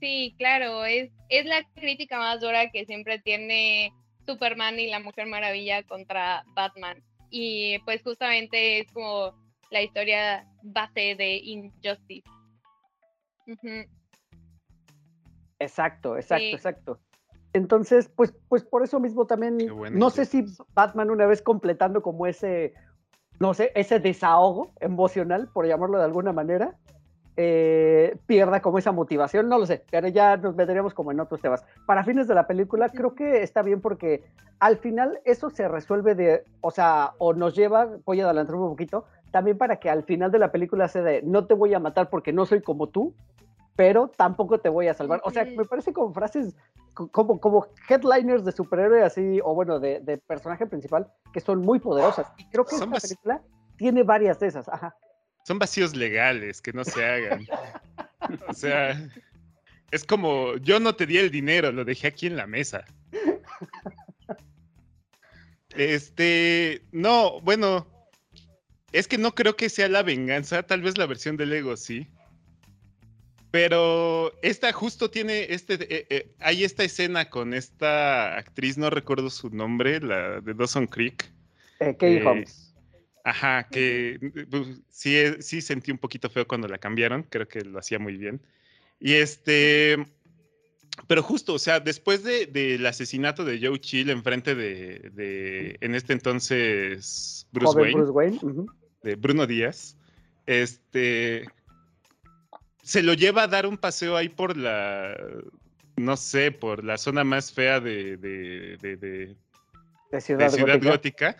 Sí, claro, es, es la crítica más dura que siempre tiene Superman y la Mujer Maravilla contra Batman. Y pues justamente es como la historia base de Injustice. Exacto, exacto, Sí. exacto. Entonces, pues, pues por eso mismo también, no sé si. Batman una vez completando como ese, no sé, ese desahogo emocional, por llamarlo de alguna manera, eh, pierda como esa motivación, no lo sé, pero ya nos meteríamos como en otros temas. Para fines de la película, creo que está bien porque al final eso se resuelve de, o sea, o nos lleva, voy a adelantarme un poquito, también para que al final de la película se de, no te voy a matar porque no soy como tú, pero tampoco te voy a salvar. O sea, me parece como frases, co- como, como headliners de superhéroe así, o bueno, de, de personaje principal, que son muy poderosas. Y creo que esta película tiene varias de esas. Ajá. Son vacíos legales que no se hagan. O sea, es como yo no te di el dinero, lo dejé aquí en la mesa. Este, no, bueno, es que no creo que sea la venganza, tal vez la versión del ego sí. Pero esta justo tiene este, eh, eh, hay esta escena con esta actriz, no recuerdo su nombre, la de Dawson Creek. Eh, Katie Eh, Holmes. Ajá, que pues, sí, eh, sí sentí un poquito feo cuando la cambiaron, creo que lo hacía muy bien. Y este, pero justo, o sea, después de- del asesinato de Joe Chill enfrente de, de, en este entonces, Bruce Joven Wayne, Bruce Wayne. de Bruno Díaz, este, se lo lleva a dar un paseo ahí por la, no sé, por la zona más fea de, de- de- de, De Ciudad, de Ciudad Gótica. Gótica.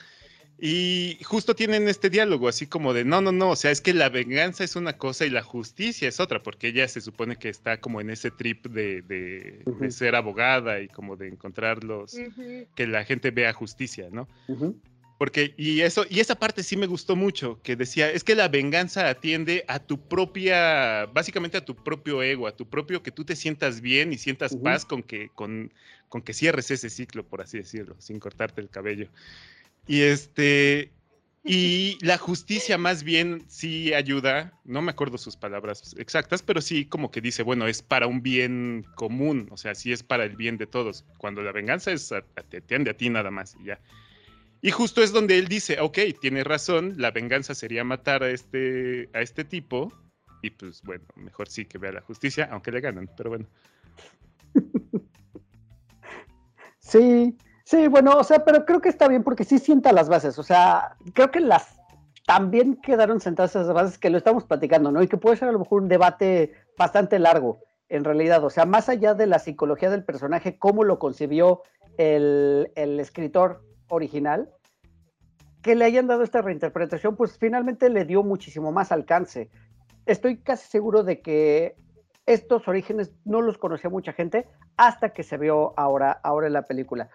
Y justo tienen este diálogo, así como de, no, no, no, o sea, es que la venganza es una cosa y la justicia es otra, porque ella se supone que está como en ese trip de, de- de Ujú. ser abogada y como de encontrar los, Ujú. que la gente vea justicia, ¿no? Ujú. Porque, y eso, y esa parte sí me gustó mucho, que decía, es que la venganza atiende a tu propia, básicamente a tu propio ego, a tu propio que tú te sientas bien y sientas Ujú. paz con que, con, con que cierres ese ciclo, por así decirlo, sin cortarte el cabello. Y este, y la justicia más bien sí ayuda, no me acuerdo sus palabras exactas, pero sí como que dice, bueno, es para un bien común, o sea, sí es para el bien de todos. Cuando la venganza es te atiende a ti nada más y ya. Y justo es donde él dice, ok, tiene razón, la venganza sería matar a este, a este tipo. Y pues bueno, mejor sí que vea la justicia, aunque le ganan, pero bueno. Sí, sí, bueno, o sea, pero creo que está bien porque sí sienta las bases, o sea, creo que las también quedaron sentadas esas bases que lo estamos platicando, ¿no? Y que puede ser a lo mejor un debate bastante largo, en realidad, o sea, más allá de la psicología del personaje, cómo lo concibió el, el escritor original, que le hayan dado esta reinterpretación, pues finalmente le dio muchísimo más alcance. Estoy casi seguro de que estos orígenes no los conocía mucha gente hasta que se vio ahora, ahora en la película.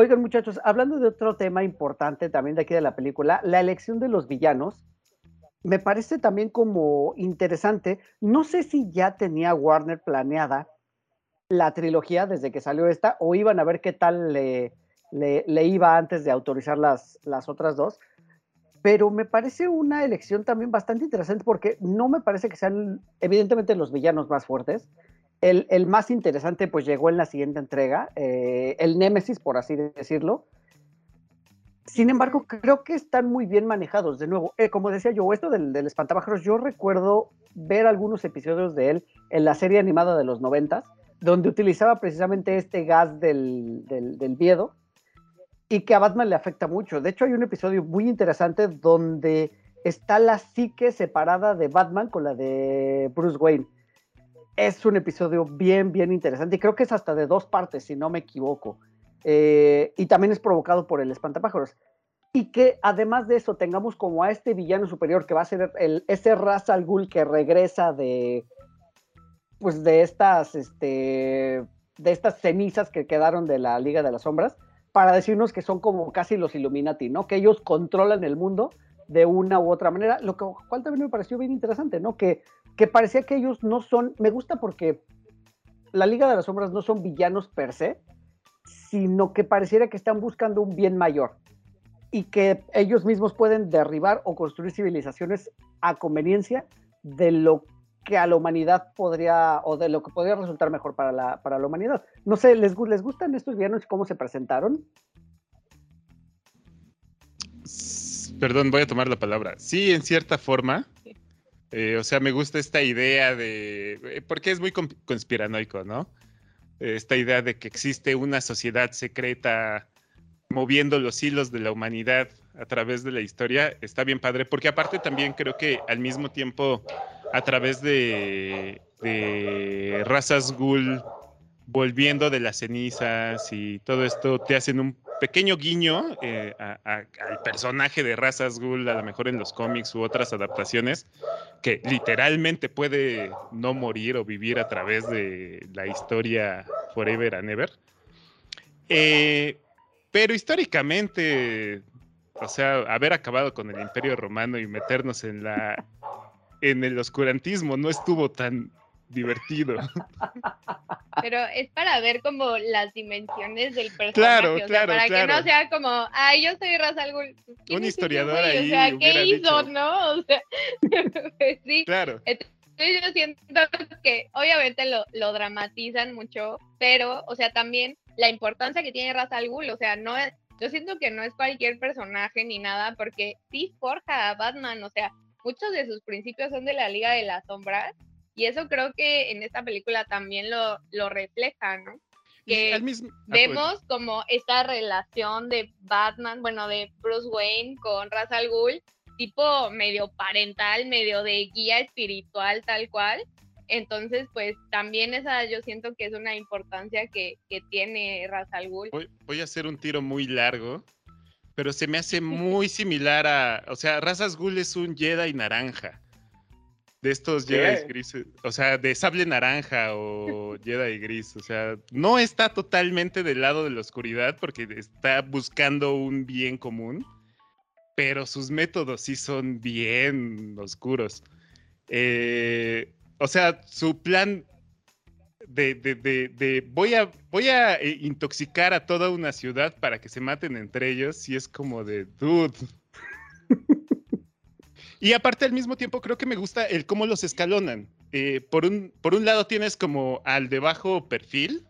Oigan, muchachos, hablando de otro tema importante también de aquí de la película, la elección de los villanos, me parece también como interesante. No sé si ya tenía Warner planeada la trilogía desde que salió esta o iban a ver qué tal le, le, le iba antes de autorizar las, las otras dos. Pero me parece una elección también bastante interesante porque no me parece que sean evidentemente los villanos más fuertes. El, más interesante pues llegó en la siguiente entrega, eh, el Némesis, por así decirlo. Sin embargo, creo que están muy bien manejados. De nuevo, eh, como decía yo, esto del, del yo recuerdo ver algunos episodios de él en la serie animada de los noventas, donde utilizaba precisamente este gas del, del, del miedo y que a Batman le afecta mucho. De hecho, hay un episodio muy interesante donde está la psique separada de Batman con la de Bruce Wayne. Es un episodio bien, bien interesante y creo que es hasta de dos partes, si no me equivoco. Eh, y también es provocado por el espantapájaros. Y que además de eso tengamos como a este villano superior que va a ser el, ese Ra's al Ghul que regresa de, pues de estas, este, de estas cenizas que quedaron de la Liga de las Sombras, para decirnos que son como casi los Illuminati, ¿no? Que ellos controlan el mundo de una u otra manera, lo que, cual también me pareció bien interesante, ¿no? Que, que parecía que ellos no son, me gusta porque la Liga de las Sombras no son villanos per se, sino que pareciera que están buscando un bien mayor y que ellos mismos pueden derribar o construir civilizaciones a conveniencia de lo que a la humanidad podría, o de lo que podría resultar mejor para la, para la humanidad. No sé, ¿les, ¿les gustan estos villanos y cómo se presentaron? Perdón, voy a tomar la palabra. Sí, en cierta forma. Eh, o sea, me gusta esta idea de. eh, Porque es muy con- conspiranoico, ¿no? Esta idea de que existe una sociedad secreta moviendo los hilos de la humanidad a través de la historia está bien padre, porque aparte también creo que al mismo tiempo, a través de, de razas ghoul volviendo de las cenizas y todo esto, te hacen un pequeño guiño eh, al personaje de razas ghoul, a lo mejor en los cómics u otras adaptaciones, que literalmente puede no morir o vivir a través de la historia Forever and Ever. Eh, pero históricamente, o sea, haber acabado con el Imperio Romano y meternos en la en el oscurantismo no estuvo tan divertido. Pero es para ver como las dimensiones del personaje. Claro, o sea, claro, para que no sea como, ay, yo soy Ra's al Ghul. ¿quién Un es ese historiador ahí O sea, ¿qué hizo, dicho. no? O sea, pues sí. Claro. Entonces yo siento que obviamente lo, lo dramatizan mucho, pero, o sea, también la importancia que tiene Ra's al Ghul, o sea, no es, yo siento que no es cualquier personaje ni nada, porque sí forja a Batman, o sea, muchos de sus principios son de la Liga de las Sombras, y eso creo que en esta película también lo, lo refleja, ¿no? Y Que al mismo- ah, Vemos como esta relación de Batman, bueno, de Bruce Wayne con Ra's al Ghul, tipo medio parental, medio de guía espiritual, tal cual. Entonces, pues también esa yo siento que es una importancia que, que tiene Ra's al Ghul. voy, voy a hacer un tiro muy largo, pero se me hace muy similar a, o sea, Razas Ghoul es un Jedi naranja. De estos. Jedi grises, o sea, de sable naranja o Jedi gris, o sea, no está totalmente del lado de la oscuridad porque está buscando un bien común, pero sus métodos sí son bien oscuros. Eh, o sea, su plan de, de- de- de voy a, voy a eh, intoxicar a toda una ciudad para que se maten entre ellos, sí es como de dude. y aparte al mismo tiempo creo que me gusta el cómo los escalonan. Eh, por, un, por un lado tienes como al de bajo perfil,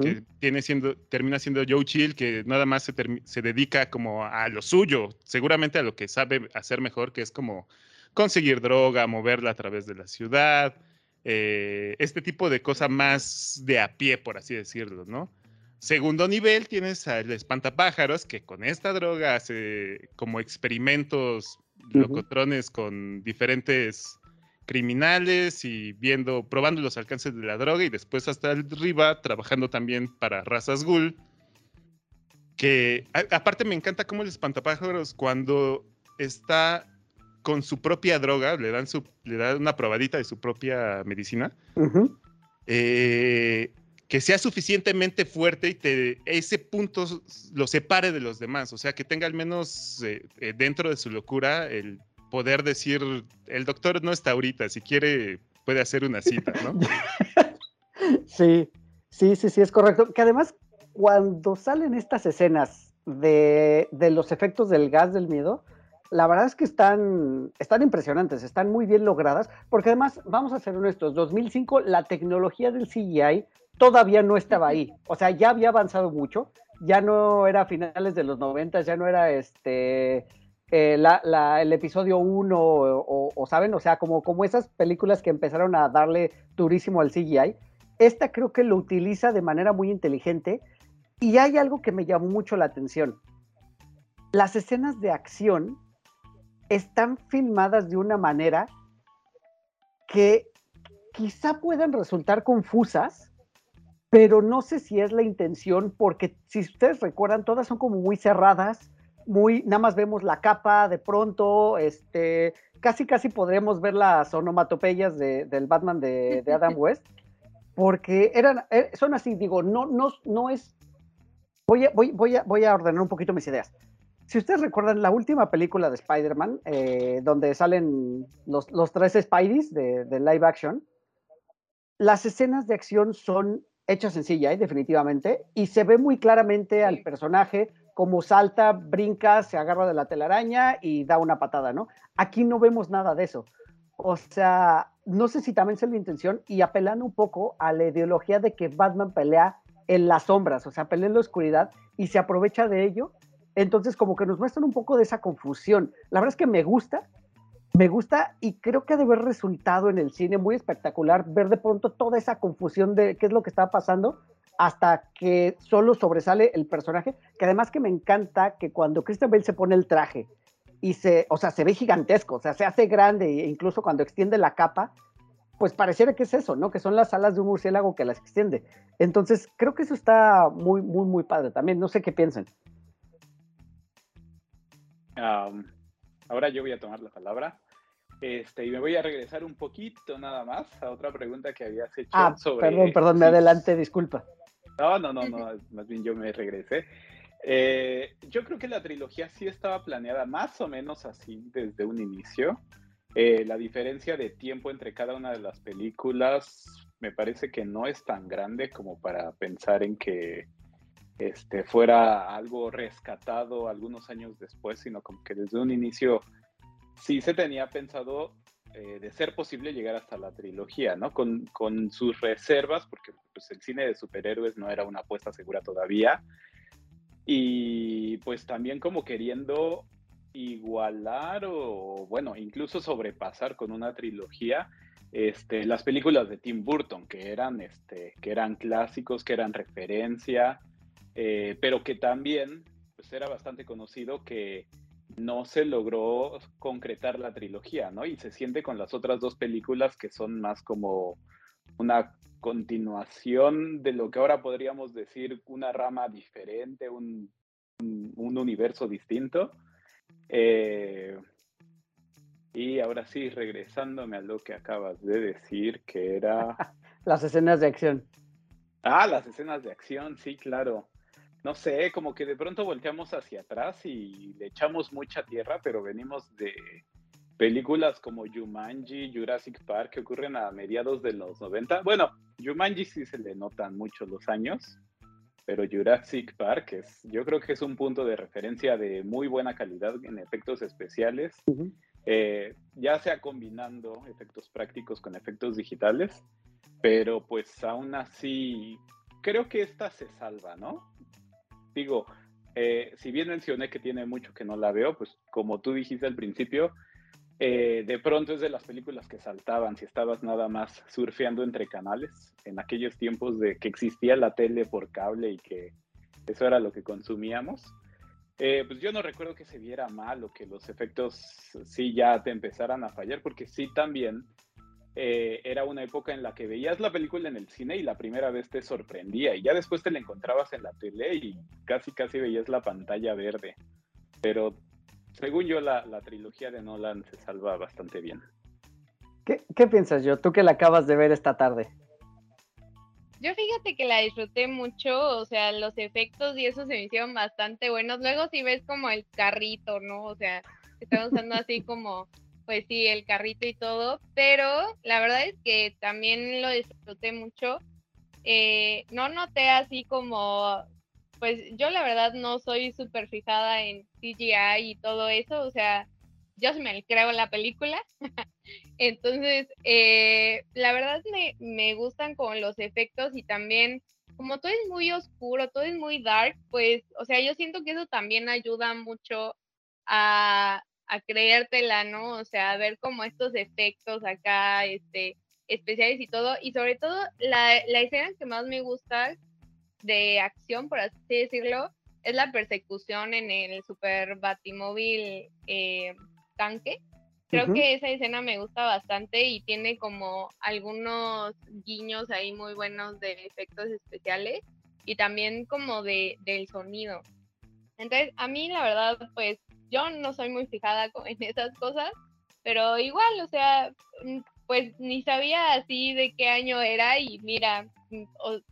que tiene siendo, termina siendo Joe Chill, que nada más se, se dedica como a lo suyo, seguramente a lo que sabe hacer mejor, que es como conseguir droga, moverla a través de la ciudad, eh, este tipo de cosa más de a pie, por así decirlo, ¿no? Segundo nivel tienes al espantapájaros, que con esta droga hace como experimentos Locotrones con diferentes criminales y viendo, probando los alcances de la droga y después hasta arriba trabajando también para razas ghoul. Que a- aparte me encanta cómo el espantapájaros cuando está con su propia droga, le dan, su, le dan una probadita de su propia medicina, eh, que sea suficientemente fuerte y ese punto lo separe de los demás, o sea, que tenga al menos eh, eh, dentro de su locura el poder decir, el doctor no está ahorita, si quiere puede hacer una cita, ¿no? Sí, sí, sí, sí, es correcto. Que además, cuando salen estas escenas de los efectos del gas del miedo, la verdad es que están, están impresionantes, están muy bien logradas, porque además, vamos a ser honestos, 2005 la tecnología del CGI todavía no estaba ahí, o sea, ya había avanzado mucho, ya no era finales de los 90, ya no era este... eh, la- la- el episodio 1 o, o- o, saben, o sea, como, como esas películas que empezaron a darle durísimo al CGI, esta creo que lo utiliza de manera muy inteligente y hay algo que me llamó mucho la atención. Las escenas de acción están filmadas de una manera que quizá puedan resultar confusas, pero no sé si es la intención, porque si ustedes recuerdan, todas son como muy cerradas, muy, nada más vemos la capa de pronto, este, casi casi podremos ver las onomatopeyas de- del Batman de, de Adam West, porque eran, eh, son así, digo, no, no, no es, voy a, voy, voy, a, voy a ordenar un poquito mis ideas. Si ustedes recuerdan la última película de Spider-Man, eh, donde salen los, los tres Spideys de, de, live action, las escenas de acción son hechas en CGI, definitivamente, y se ve muy claramente al personaje como salta, brinca, se agarra de la telaraña y da una patada, ¿no? Aquí no vemos nada de eso. O sea, no sé si también es la intención y apelan un poco a la ideología de que Batman pelea en las sombras, o sea, pelea en la oscuridad y se aprovecha de ello. Entonces, como que nos muestran un poco de esa confusión. La verdad es que me gusta, me gusta y creo que ha de haber resultado en el cine muy espectacular ver de pronto toda esa confusión de qué es lo que está pasando hasta que solo sobresale el personaje, que además que me encanta que cuando Christian Bale se pone el traje y se, o sea, se ve gigantesco, o sea, se hace grande e incluso cuando extiende la capa, pues pareciera que es eso, ¿no? Que son las alas de un murciélago que las extiende. Entonces, creo que eso está muy, muy, muy padre también. No sé qué piensan. Ahora yo voy a tomar la palabra. Este, y me voy a regresar un poquito nada más a otra pregunta que habías hecho ah, sobre. Perdón, perdón, me adelante, disculpa. No, no, no, no, más bien yo me regresé. Eh, yo creo que la trilogía sí estaba planeada más o menos así desde un inicio. Eh, la diferencia de tiempo entre cada una de las películas me parece que no es tan grande como para pensar en que este, fuera algo rescatado algunos años después, sino como que desde un inicio sí se tenía pensado eh, de ser posible llegar hasta la trilogía, ¿no? Con, con, sus reservas, porque pues, el cine de superhéroes no era una apuesta segura todavía. Y pues también como queriendo igualar o, bueno, incluso sobrepasar con una trilogía este, las películas de Tim Burton, que eran, este, que eran clásicos, que eran referencia, eh, pero que también pues, era bastante conocido que no se logró concretar la trilogía, ¿no? Y se siente con las otras dos películas que son más como una continuación de lo que ahora podríamos decir una rama diferente, un, universo distinto. Eh, y ahora sí, regresándome a lo que acabas de decir, que era... las escenas de acción. Ah, las escenas de acción, sí, claro no sé, como que de pronto volteamos hacia atrás y le echamos mucha tierra, pero venimos de películas como Jumanji, Jurassic Park, que ocurren a mediados de los 90. Bueno, Jumanji sí se le notan mucho los años, pero Jurassic Park es, yo creo que es un punto de referencia de muy buena calidad en efectos especiales, eh, ya sea combinando efectos prácticos con efectos digitales, pero pues aún así creo que esta se salva, ¿no? Digo, eh, si bien mencioné que tiene mucho que no la veo, pues como tú dijiste al principio, eh, de pronto es de las películas que saltaban si estabas nada más surfeando entre canales, en aquellos tiempos de que existía la tele por cable y que eso era lo que consumíamos. Eh, pues yo no recuerdo que se viera mal o que los efectos sí ya te empezaran a fallar, porque sí también eh, era una época en la que veías la película en el cine y la primera vez te sorprendía y ya después te la encontrabas en la tele y casi casi veías la pantalla verde. Pero según yo la, trilogía de Nolan se salva bastante bien. ¿Qué, ¿Qué, piensas yo? Tú que la acabas de ver esta tarde. Yo fíjate que la disfruté mucho, o sea, los efectos y eso se me hicieron bastante buenos. Luego si ves como el carrito, ¿no? O sea, están usando así como pues sí, el carrito y todo, pero la verdad es que también lo disfruté mucho. Eh, no noté así como, pues yo la verdad no soy súper fijada en CGI y todo eso, o sea, yo se me creo la película. Entonces, eh, la verdad me, me gustan con los efectos y también como todo es muy oscuro, todo es muy dark, pues, o sea, yo siento que eso también ayuda mucho a, a creértela, ¿no? O sea, a ver como estos efectos acá, este, especiales y todo. Y sobre todo, la, la escena que más me gusta de acción, por así decirlo, es la persecución en el super batimóvil eh, tanque. Creo que esa escena me gusta bastante y tiene como algunos guiños ahí muy buenos de efectos especiales y también como de, del sonido. Entonces, a mí la verdad, pues yo no soy muy fijada en esas cosas, pero igual, o sea, mm, pues ni sabía así de qué año era y mira, mm,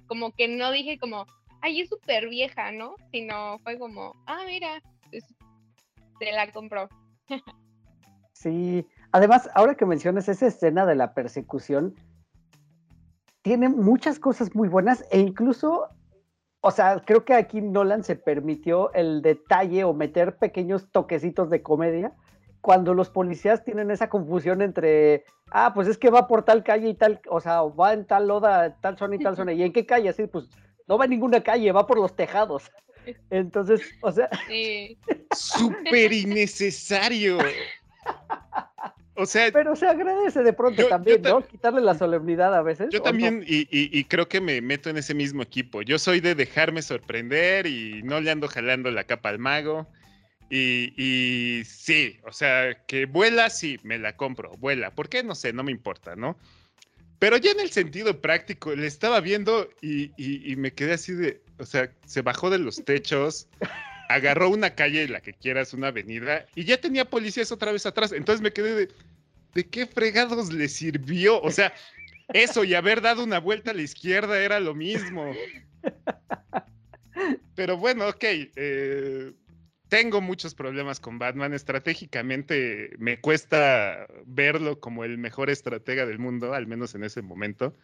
como que no dije como, ay, es súper vieja, ¿no? Sino fue como, ah, mira, pues se la compró. sí, además, ahora que mencionas esa escena de la persecución, tiene muchas cosas muy buenas e incluso, o sea, creo que aquí Nolan se permitió el detalle o meter pequeños toquecitos de comedia cuando los policías tienen esa confusión entre, ah, pues es que va por tal calle y tal, o sea, va en tal loda, tal zona y tal zona, ¿y en qué calle? Así, pues no va en ninguna calle, va por los tejados. Entonces, o sea... Sí. Súper innecesario. O sea, pero se agradece de pronto también, ¿no? Quitarle la solemnidad a veces. Yo también, y, y, creo que me meto en ese mismo equipo. Yo soy de dejarme sorprender y no le ando jalando la capa al mago. Y, y sí, o sea, que vuela, sí, me la compro, vuela. ¿Por qué? No sé, no me importa, ¿no? Pero ya en el sentido práctico, le estaba viendo y, y, me quedé así de, o sea, se bajó de los techos, agarró una calle, la que quieras, una avenida, y ya tenía policías otra vez atrás. Entonces me quedé de, ¿de qué fregados le sirvió? O sea, eso y haber dado una vuelta a la izquierda era lo mismo. Pero bueno, ok. Eh, tengo muchos problemas con Batman. Estratégicamente me cuesta verlo como el mejor estratega del mundo, al menos en ese momento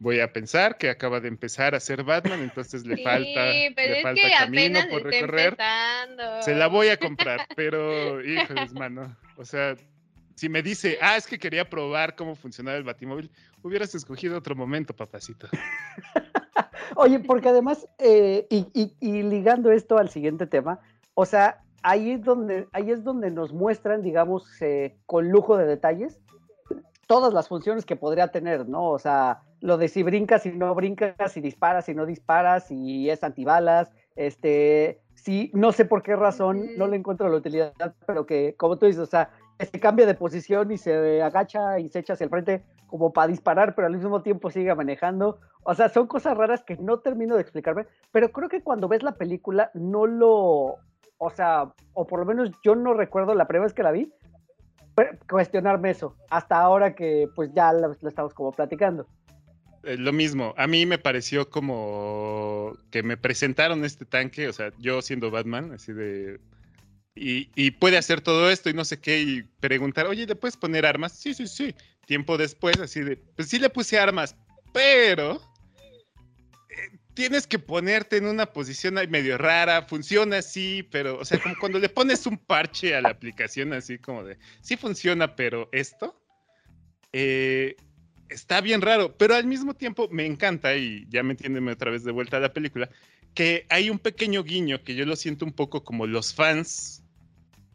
voy a pensar que acaba de empezar a ser Batman, entonces le falta, le falta camino por recorrer. Se la voy a comprar, pero híjoles, mano. O sea, si me dice, ah, es que quería probar cómo funcionaba el Batimóvil, hubieras escogido otro momento, papacito. Oye, porque además, eh, y, y, ligando esto al siguiente tema, o sea, ahí es donde, ahí es donde nos muestran, digamos, eh, con lujo de detalles, todas las funciones que podría tener, ¿no? O sea, lo de si brincas, si no brincas, si disparas, si no disparas, si es antibalas, este, sí, no sé por qué razón, no le encuentro la utilidad, pero que, como tú dices, o sea, se cambia de posición y se agacha y se echa hacia el frente como para disparar, pero al mismo tiempo sigue manejando. O sea, son cosas raras que no termino de explicarme, pero creo que cuando ves la película no lo, o sea, o por lo menos yo no recuerdo la primera vez que la vi, cuestionarme eso, hasta ahora que pues ya lo, estamos como platicando. Eh, lo mismo, a mí me pareció como que me presentaron este tanque, o sea, yo siendo Batman, así de... Y, y, puede hacer todo esto y no sé qué, y preguntar, oye, ¿le puedes poner armas? Sí, sí, sí. Tiempo después, así de, pues sí le puse armas, pero tienes que ponerte en una posición medio rara, funciona así, pero, o sea, como cuando le pones un parche a la aplicación, así como de, sí funciona, pero esto, eh, está bien raro, pero al mismo tiempo me encanta, y ya me entienden otra vez de vuelta a la película, que hay un pequeño guiño que yo lo siento un poco como los fans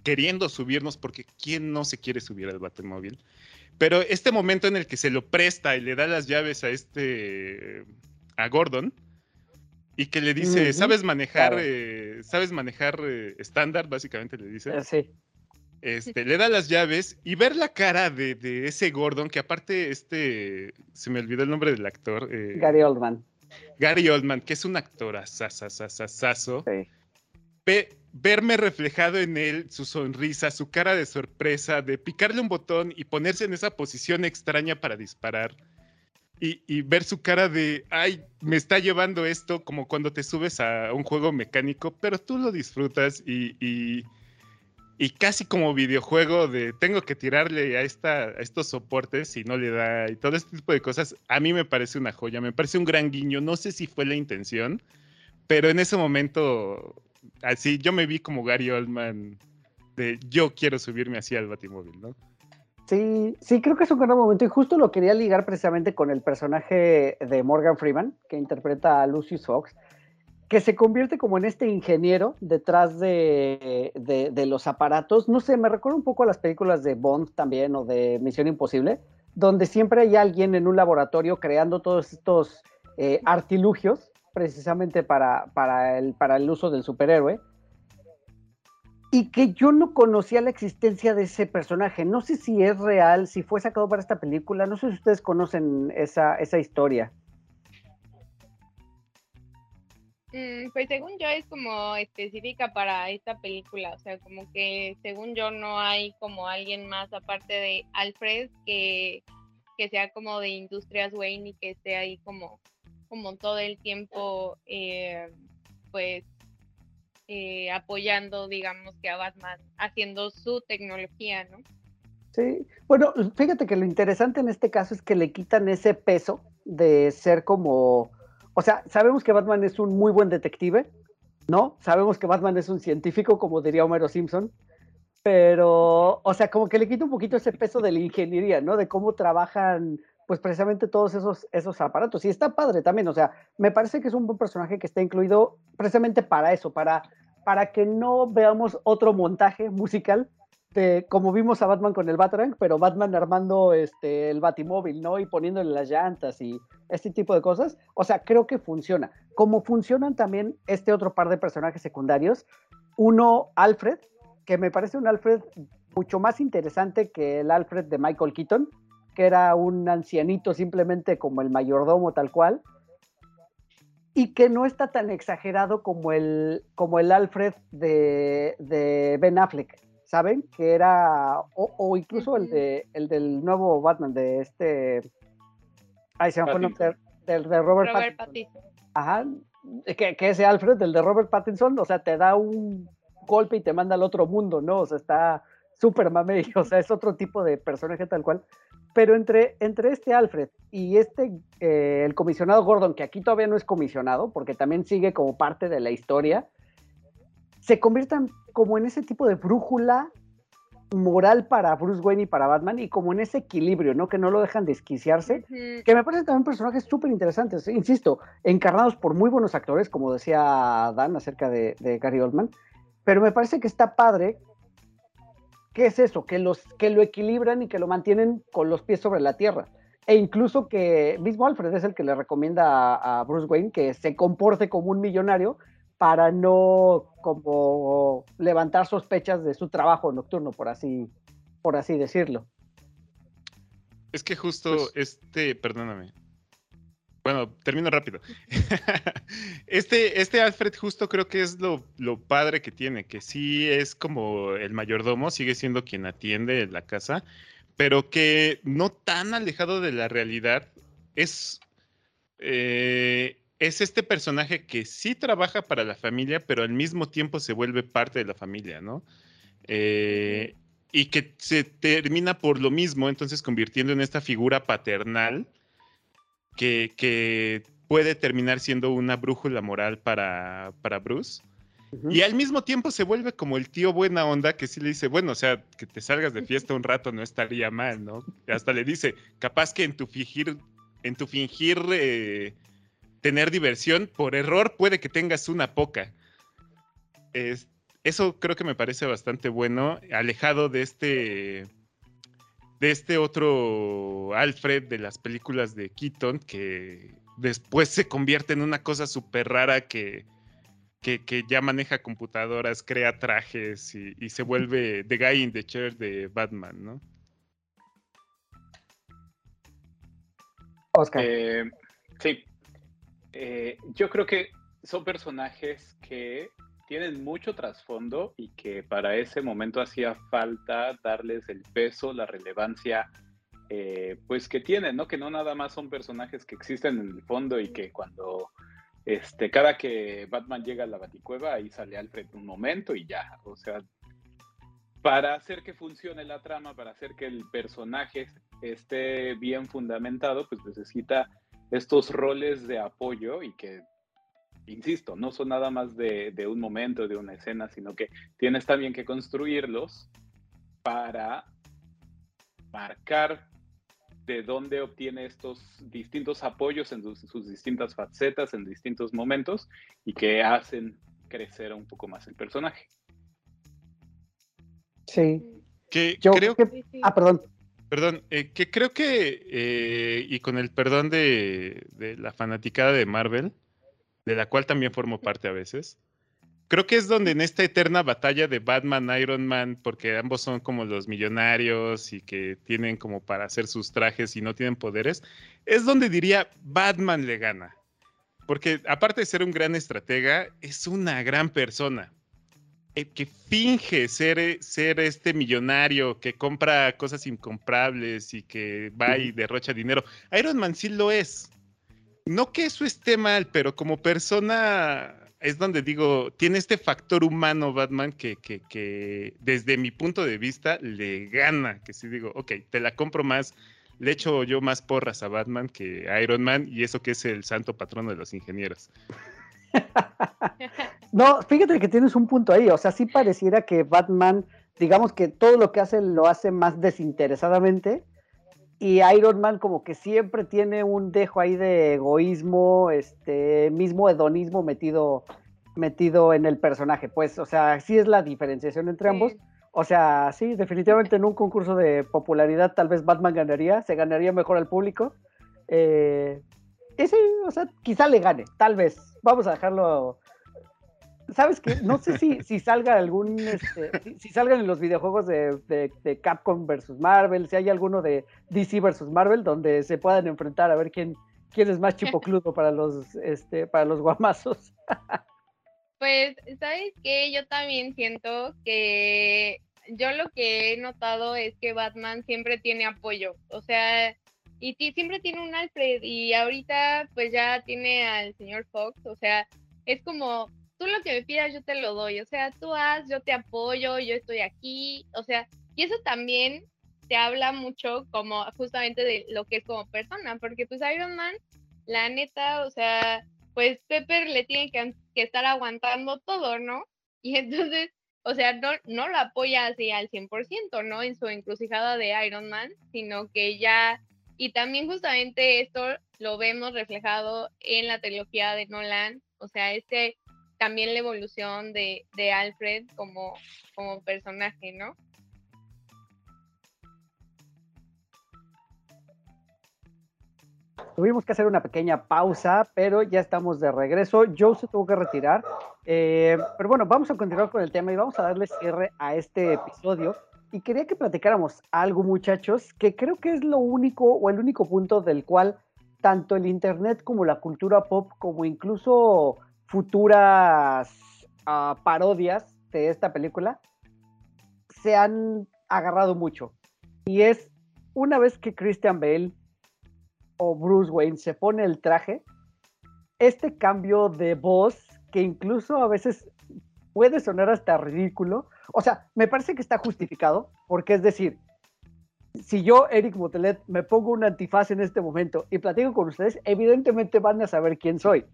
queriendo subirnos, porque ¿quién no se quiere subir al Battlemóvil? Pero este momento en el que se lo presta y le da las llaves a este, a Gordon, y que le dice, ¿sabes manejar, eh, sabes manejar eh, estándar? básicamente le dice. Eh, sí. Este, le da las llaves y ver la cara de, ese Gordon, que aparte, este, se me olvidó el nombre del actor. Gary Oldman. Gary Oldman, que es un actor asasasasazo. Sí. verme reflejado en él, su sonrisa, su cara de sorpresa, de picarle un botón y ponerse en esa posición extraña para disparar y, ver su cara de, ay, me está llevando esto como cuando te subes a un juego mecánico, pero tú lo disfrutas y, y, casi como videojuego de tengo que tirarle a, esta, a estos soportes y no le da y todo este tipo de cosas, a mí me parece una joya, me parece un gran guiño, no sé si fue la intención, pero en ese momento, así yo me vi como Gary Oldman de yo quiero subirme así al Batimóvil, ¿no? Sí, sí, creo que es un gran momento y justo lo quería ligar precisamente con el personaje de Morgan Freeman, que interpreta a Lucius Fox, que se convierte como en este ingeniero detrás de, los aparatos. No sé, me recuerda un poco a las películas de Bond también o de Misión Imposible, donde siempre hay alguien en un laboratorio creando todos estos eh, artilugios precisamente para, para, el, para el uso del superhéroe y que yo no conocía la existencia de ese personaje. No sé si es real, si fue sacado para esta película, no sé si ustedes conocen esa, esa historia. Pues según yo es como específica para esta película, o sea, como que según yo no hay como alguien más aparte de Alfred que, que sea como de Industrias Wayne y que esté ahí como, como todo el tiempo, eh, pues eh, apoyando, digamos, que a Batman haciendo su tecnología, ¿no? Sí, bueno, fíjate que lo interesante en este caso es que le quitan ese peso de ser como, o sea, sabemos que Batman es un muy buen detective, ¿no? Sabemos que Batman es un científico, como diría Homero Simpson, pero, o sea, como que le quita un poquito ese peso de la ingeniería, ¿no? De cómo trabajan, pues precisamente todos esos, esos aparatos. Y está padre también, o sea, me parece que es un buen personaje que está incluido precisamente para eso, para, para que no veamos otro montaje musical de como vimos a Batman con el Batarang, pero Batman armando este, el Batimóvil, ¿no? Y poniéndole las llantas y este tipo de cosas. O sea, creo que funciona. Como funcionan también este otro par de personajes secundarios. Uno, Alfred, que me parece un Alfred mucho más interesante que el Alfred de Michael Keaton, que era un ancianito simplemente como el mayordomo tal cual, y que no está tan exagerado como el, como el Alfred de, de Ben Affleck, ¿saben? Que era, o, incluso el, de, el del nuevo Batman, de este, ay, se me fue el del de Robert, Pattinson. Ajá, que, que ese Alfred, el de Robert Pattinson, o sea, te da un golpe y te manda al otro mundo, ¿no? O sea, está súper mame, o sea, es otro tipo de personaje tal cual. Pero entre, entre este Alfred y este, eh, el comisionado Gordon, que aquí todavía no es comisionado, porque también sigue como parte de la historia, se conviertan como en ese tipo de brújula moral para Bruce Wayne y para Batman y como en ese equilibrio, ¿no? Que no lo dejan desquiciarse, que me parecen también personajes súper interesantes, insisto, encarnados por muy buenos actores, como decía Dan acerca de, de Gary Oldman, pero me parece que está padre. ¿Qué es eso? Que, los, que lo equilibran y que lo mantienen con los pies sobre la tierra. E incluso que mismo Alfred es el que le recomienda a, Bruce Wayne que se comporte como un millonario para no como levantar sospechas de su trabajo nocturno, por así, por así decirlo. Es que justo pues este, perdóname, bueno, termino rápido. Este, este Alfred justo creo que es lo, padre que tiene, que sí es como el mayordomo, sigue siendo quien atiende la casa, pero que no tan alejado de la realidad. Es, eh, es este personaje que sí trabaja para la familia, pero al mismo tiempo se vuelve parte de la familia, ¿no? Eh, y que se termina por lo mismo, entonces convirtiendo en esta figura paternal que, puede terminar siendo una brújula moral para, para Bruce. Y al mismo tiempo se vuelve como el tío buena onda que sí le dice, bueno, o sea, que te salgas de fiesta un rato no estaría mal, ¿no? hasta le dice, capaz que en tu fingir, en tu fingir eh, tener diversión, por error puede que tengas una poca. eso creo que me parece bastante bueno, alejado de este de este otro Alfred de las películas de Keaton, que después se convierte en una cosa súper rara que, que, ya maneja computadoras, crea trajes y, se vuelve The Guy in the Chair de Batman, ¿no? Oscar. Eh, sí. Eh, yo creo que son personajes que tienen mucho trasfondo y que para ese momento hacía falta darles el peso, la relevancia, eh, pues que tienen, ¿no? Que no nada más son personajes que existen en el fondo y que cuando, este, cada que Batman llega a la Baticueva, ahí sale Alfred un momento y ya, o sea, para hacer que funcione la trama, para hacer que el personaje esté bien fundamentado, pues necesita estos roles de apoyo y que insisto, no son nada más de, un momento, de una escena, sino que tienes también que construirlos para marcar de dónde obtiene estos distintos apoyos en sus, distintas facetas, en distintos momentos, y que hacen crecer un poco más el personaje. Sí. Que creo que... Ah, perdón. Perdón, eh, que creo que, eh, y con el perdón de, de la fanaticada de Marvel, de la cual también formo parte a veces. Creo que es donde en esta eterna batalla de Batman, Iron Man, porque ambos son como los millonarios y que tienen como para hacer sus trajes y no tienen poderes, es donde diría Batman le gana. Porque aparte de ser un gran estratega, es una gran persona. Eh, que finge ser, ser este millonario que compra cosas incomprables y que va y derrocha dinero. Iron Man sí lo es no que eso esté mal, pero como persona es donde digo, tiene este factor humano Batman que, que, que, desde mi punto de vista le gana, que si digo, ok, te la compro más, le echo yo más porras a Batman que a Iron Man y eso que es el santo patrono de los ingenieros. no, fíjate que tienes un punto ahí, o sea, sí pareciera que Batman, digamos que todo lo que hace lo hace más desinteresadamente y Iron Man como que siempre tiene un dejo ahí de egoísmo, este mismo hedonismo metido, metido en el personaje. Pues, o sea, sí es la diferenciación entre ambos. O sea, sí, definitivamente en un concurso de popularidad tal vez Batman ganaría, se ganaría mejor al público. Eh, sí, o sea, quizá le gane, tal vez. Vamos a dejarlo ¿Sabes qué? No sé si, si salga algún, este, si, salgan en los videojuegos de, de, Capcom versus Marvel, si hay alguno de DC versus Marvel donde se puedan enfrentar a ver quién, quién es más chipocludo para los, este, para los guamazos. Pues, ¿sabes qué? Yo también siento que yo lo que he notado es que Batman siempre tiene apoyo, o sea, y siempre tiene un Alfred y ahorita pues ya tiene al señor Fox, o sea, es como tú lo que me pidas yo te lo doy, o sea, tú haz, yo te apoyo, yo estoy aquí, o sea, y eso también te habla mucho como justamente de lo que es como persona, porque pues Iron Man, la neta, o sea, pues Pepper le tiene que, estar aguantando todo, ¿no? Y entonces, o sea, no, no lo apoya así al 100%, ¿no? En su encrucijada de Iron Man, sino que ya, y también justamente esto lo vemos reflejado en la trilogía de Nolan, o sea, este también la evolución de, Alfred como, personaje, ¿no? Tuvimos que hacer una pequeña pausa, pero ya estamos de regreso. Joe se tuvo que retirar. Eh, pero bueno, vamos a continuar con el tema y vamos a darle cierre a este episodio. Y quería que platicáramos algo, muchachos, que creo que es lo único o el único punto del cual tanto el Internet como la cultura pop, como incluso futuras ah, parodias de esta película se han agarrado mucho. Y es una vez que Christian Bale o Bruce Wayne se pone el traje, este cambio de voz que incluso a veces puede sonar hasta ridículo, o sea, me parece que está justificado, porque es decir, si yo, Eric Motelet, me pongo un antifaz en este momento y platico con ustedes, evidentemente van a saber quién soy.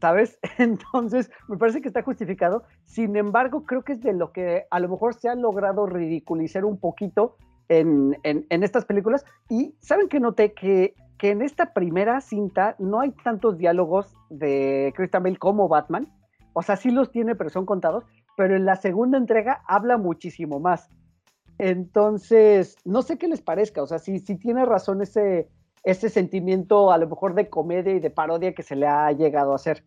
¿sabes? Entonces, me parece que está justificado. Sin embargo, creo que es de lo que a lo mejor se ha logrado ridiculizar un poquito en, estas películas. Y saben que noté que, que, en esta primera cinta no hay tantos diálogos de Christian Bale como Batman. O sea, sí los tiene, pero son contados. Pero en la segunda entrega habla muchísimo más. Entonces, no sé qué les parezca. O sea, si, si tiene razón ese, ese sentimiento a lo mejor de comedia y de parodia que se le ha llegado a hacer.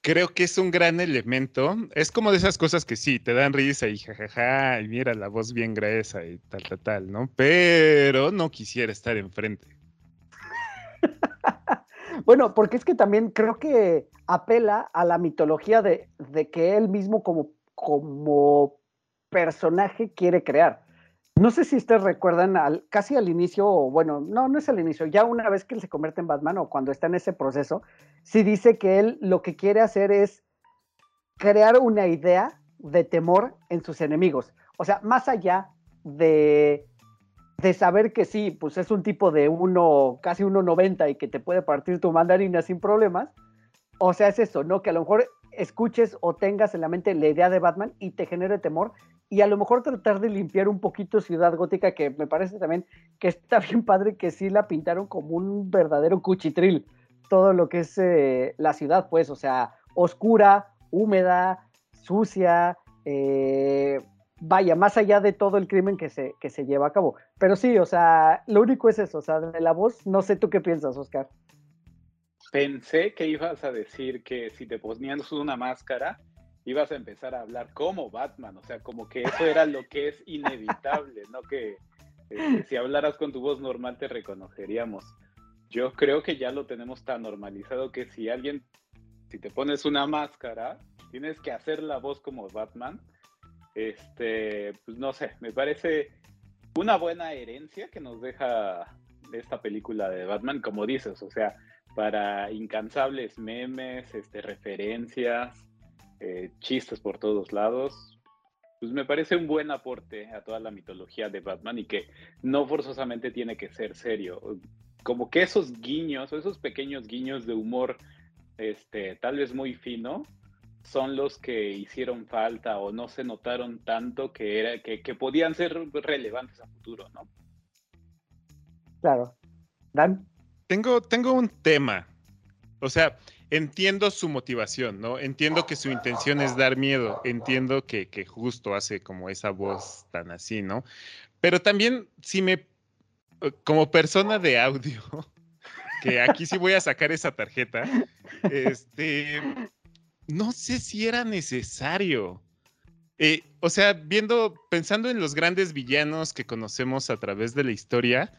Creo que es un gran elemento. Es como de esas cosas que sí, te dan risa y jajaja, y mira la voz bien gruesa y tal, tal, tal, ¿no? Pero no quisiera estar enfrente. bueno, porque es que también creo que apela a la mitología de, de que él mismo como, como personaje quiere crear. No sé si ustedes recuerdan al, casi al inicio, o bueno, no, no es al inicio, ya una vez que él se convierte en Batman o cuando está en ese proceso, sí dice que él lo que quiere hacer es crear una idea de temor en sus enemigos. O sea, más allá de, de saber que sí, pues es un tipo de uno, casi 1,90 y que te puede partir tu mandarina sin problemas. O sea, es eso, ¿no? Que a lo mejor escuches o tengas en la mente la idea de Batman y te genere temor y a lo mejor tratar de limpiar un poquito Ciudad Gótica, que me parece también que está bien padre que sí la pintaron como un verdadero cuchitril, todo lo que es eh, la ciudad, pues, o sea, oscura, húmeda, sucia, eh, vaya, más allá de todo el crimen que se, que se lleva a cabo. Pero sí, o sea, lo único es eso, o sea, de la voz, no sé tú qué piensas, Oscar. Pensé que ibas a decir que si te ponías una máscara, ibas a empezar a hablar como Batman, o sea, como que eso era lo que es inevitable, ¿no? Que este, si hablaras con tu voz normal te reconoceríamos. Yo creo que ya lo tenemos tan normalizado que si alguien, si te pones una máscara, tienes que hacer la voz como Batman. Este, pues no sé, me parece una buena herencia que nos deja esta película de Batman, como dices, o sea, para incansables memes, este, referencias, eh, chistes por todos lados. Pues me parece un buen aporte a toda la mitología de Batman y que no forzosamente tiene que ser serio. Como que esos guiños, o esos pequeños guiños de humor, este, tal vez muy fino, son los que hicieron falta o no se notaron tanto que, era, que, que podían ser relevantes a futuro, ¿no? Claro. Dan. Tengo, tengo un tema. O sea, entiendo su motivación, ¿no? Entiendo que su intención es dar miedo. Entiendo que, que justo hace como esa voz tan así, ¿no? Pero también, si me. Como persona de audio, que aquí sí voy a sacar esa tarjeta, este no sé si era necesario. Eh, o sea, viendo, pensando en los grandes villanos que conocemos a través de la historia,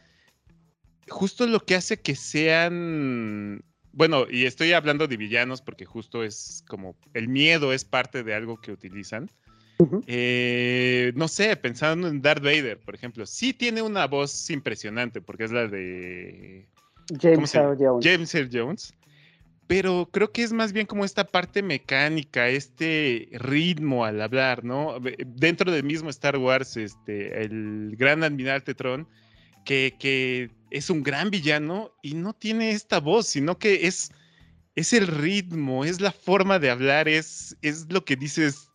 justo lo que hace que sean, bueno, y estoy hablando de villanos porque justo es como el miedo es parte de algo que utilizan. Eh, no sé, pensando en Darth Vader, por ejemplo, sí tiene una voz impresionante porque es la de James Earl Jones. James Earl Jones pero creo que es más bien como esta parte mecánica, este ritmo al hablar, ¿no? Dentro del mismo Star Wars, este, el gran admirante Tron, que, que, es un gran villano y no tiene esta voz, sino que es, es el ritmo, es la forma de hablar, es, es lo que dices,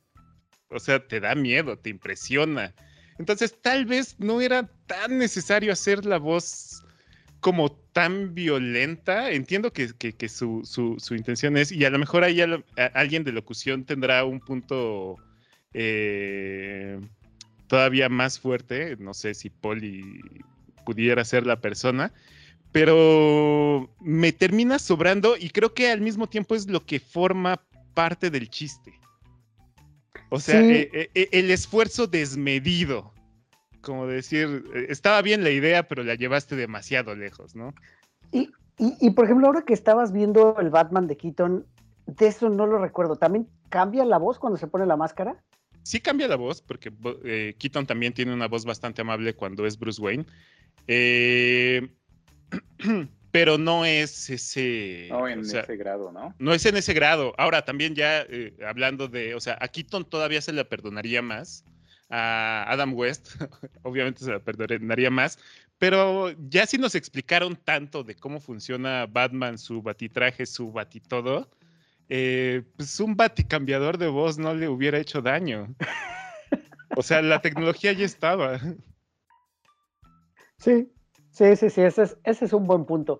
o sea, te da miedo, te impresiona. Entonces, tal vez no era tan necesario hacer la voz como tan violenta. Entiendo que, su, intención es, y a lo mejor ahí alguien de locución tendrá un punto eh, todavía más fuerte. No sé si Polly pudiera ser la persona, pero me termina sobrando y creo que al mismo tiempo es lo que forma parte del chiste. O sea, eh, eh, el esfuerzo desmedido como decir, eh, estaba bien la idea, pero la llevaste demasiado lejos, ¿no? Y, y, por ejemplo, ahora que estabas viendo el Batman de Keaton, de eso no lo recuerdo. ¿También cambia la voz cuando se pone la máscara? Sí cambia la voz, porque eh, Keaton también tiene una voz bastante amable cuando es Bruce Wayne. Eh, pero no es ese. No en ese grado, ¿no? No es en ese grado. Ahora, también ya hablando de. O sea, a Keaton todavía se le perdonaría más a Adam West, obviamente se la perdonaría más, pero ya si nos explicaron tanto de cómo funciona Batman, su batitraje, su batitodo, eh, pues un baticambiador de voz no le hubiera hecho daño. O sea, la tecnología ya estaba. Sí, sí, sí, sí, ese es, ese es un buen punto.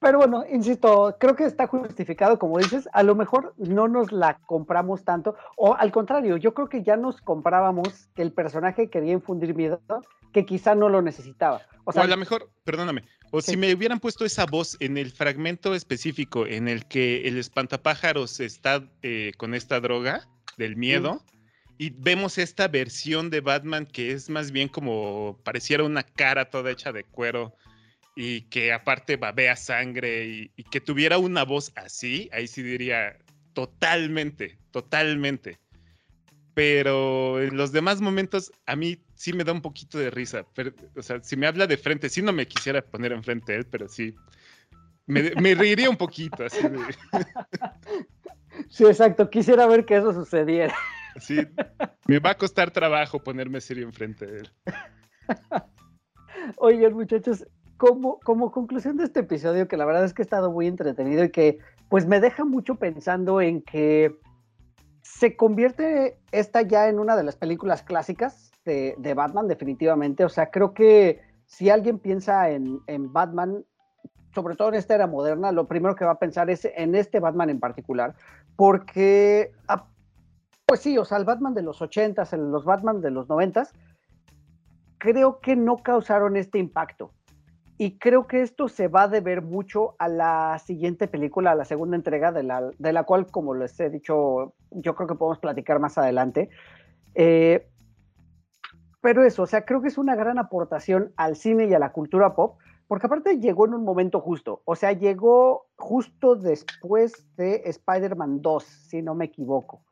Pero bueno, insisto, creo que está justificado, como dices, a lo mejor no nos la compramos tanto, o al contrario, yo creo que ya nos comprábamos que el personaje quería infundir miedo, que quizá no lo necesitaba. O, sea, a lo mejor, perdóname, o si me hubieran puesto esa voz en el fragmento específico en el que el espantapájaros está eh, con esta droga del miedo. Y vemos esta versión de Batman que es más bien como pareciera una cara toda hecha de cuero, y que aparte babea sangre y, que tuviera una voz así, ahí sí diría totalmente, totalmente. Pero en los demás momentos a mí sí me da un poquito de risa. o sea, si me habla de frente, sí no me quisiera poner enfrente de él, pero sí me, me reiría un poquito. Así Sí, exacto. Quisiera ver que eso sucediera. Sí, me va a costar trabajo ponerme serio enfrente de él. Oigan, muchachos, como, como conclusión de este episodio, que la verdad es que he estado muy entretenido y que pues me deja mucho pensando en que se convierte esta ya en una de las películas clásicas de, Batman, definitivamente. O sea, creo que si alguien piensa en, en, Batman, sobre todo en esta era moderna, lo primero que va a pensar es en este Batman en particular, porque, ah, pues sí, o sea, el Batman de los 80s, los Batman de los 90s, creo que no causaron este impacto. Y creo que esto se va a deber mucho a la siguiente película, a la segunda entrega, de la, de la cual, como les he dicho, yo creo que podemos platicar más adelante. Eh, pero eso, o sea, creo que es una gran aportación al cine y a la cultura pop, porque aparte llegó en un momento justo, o sea, llegó justo después de Spider-Man 2, si no me equivoco.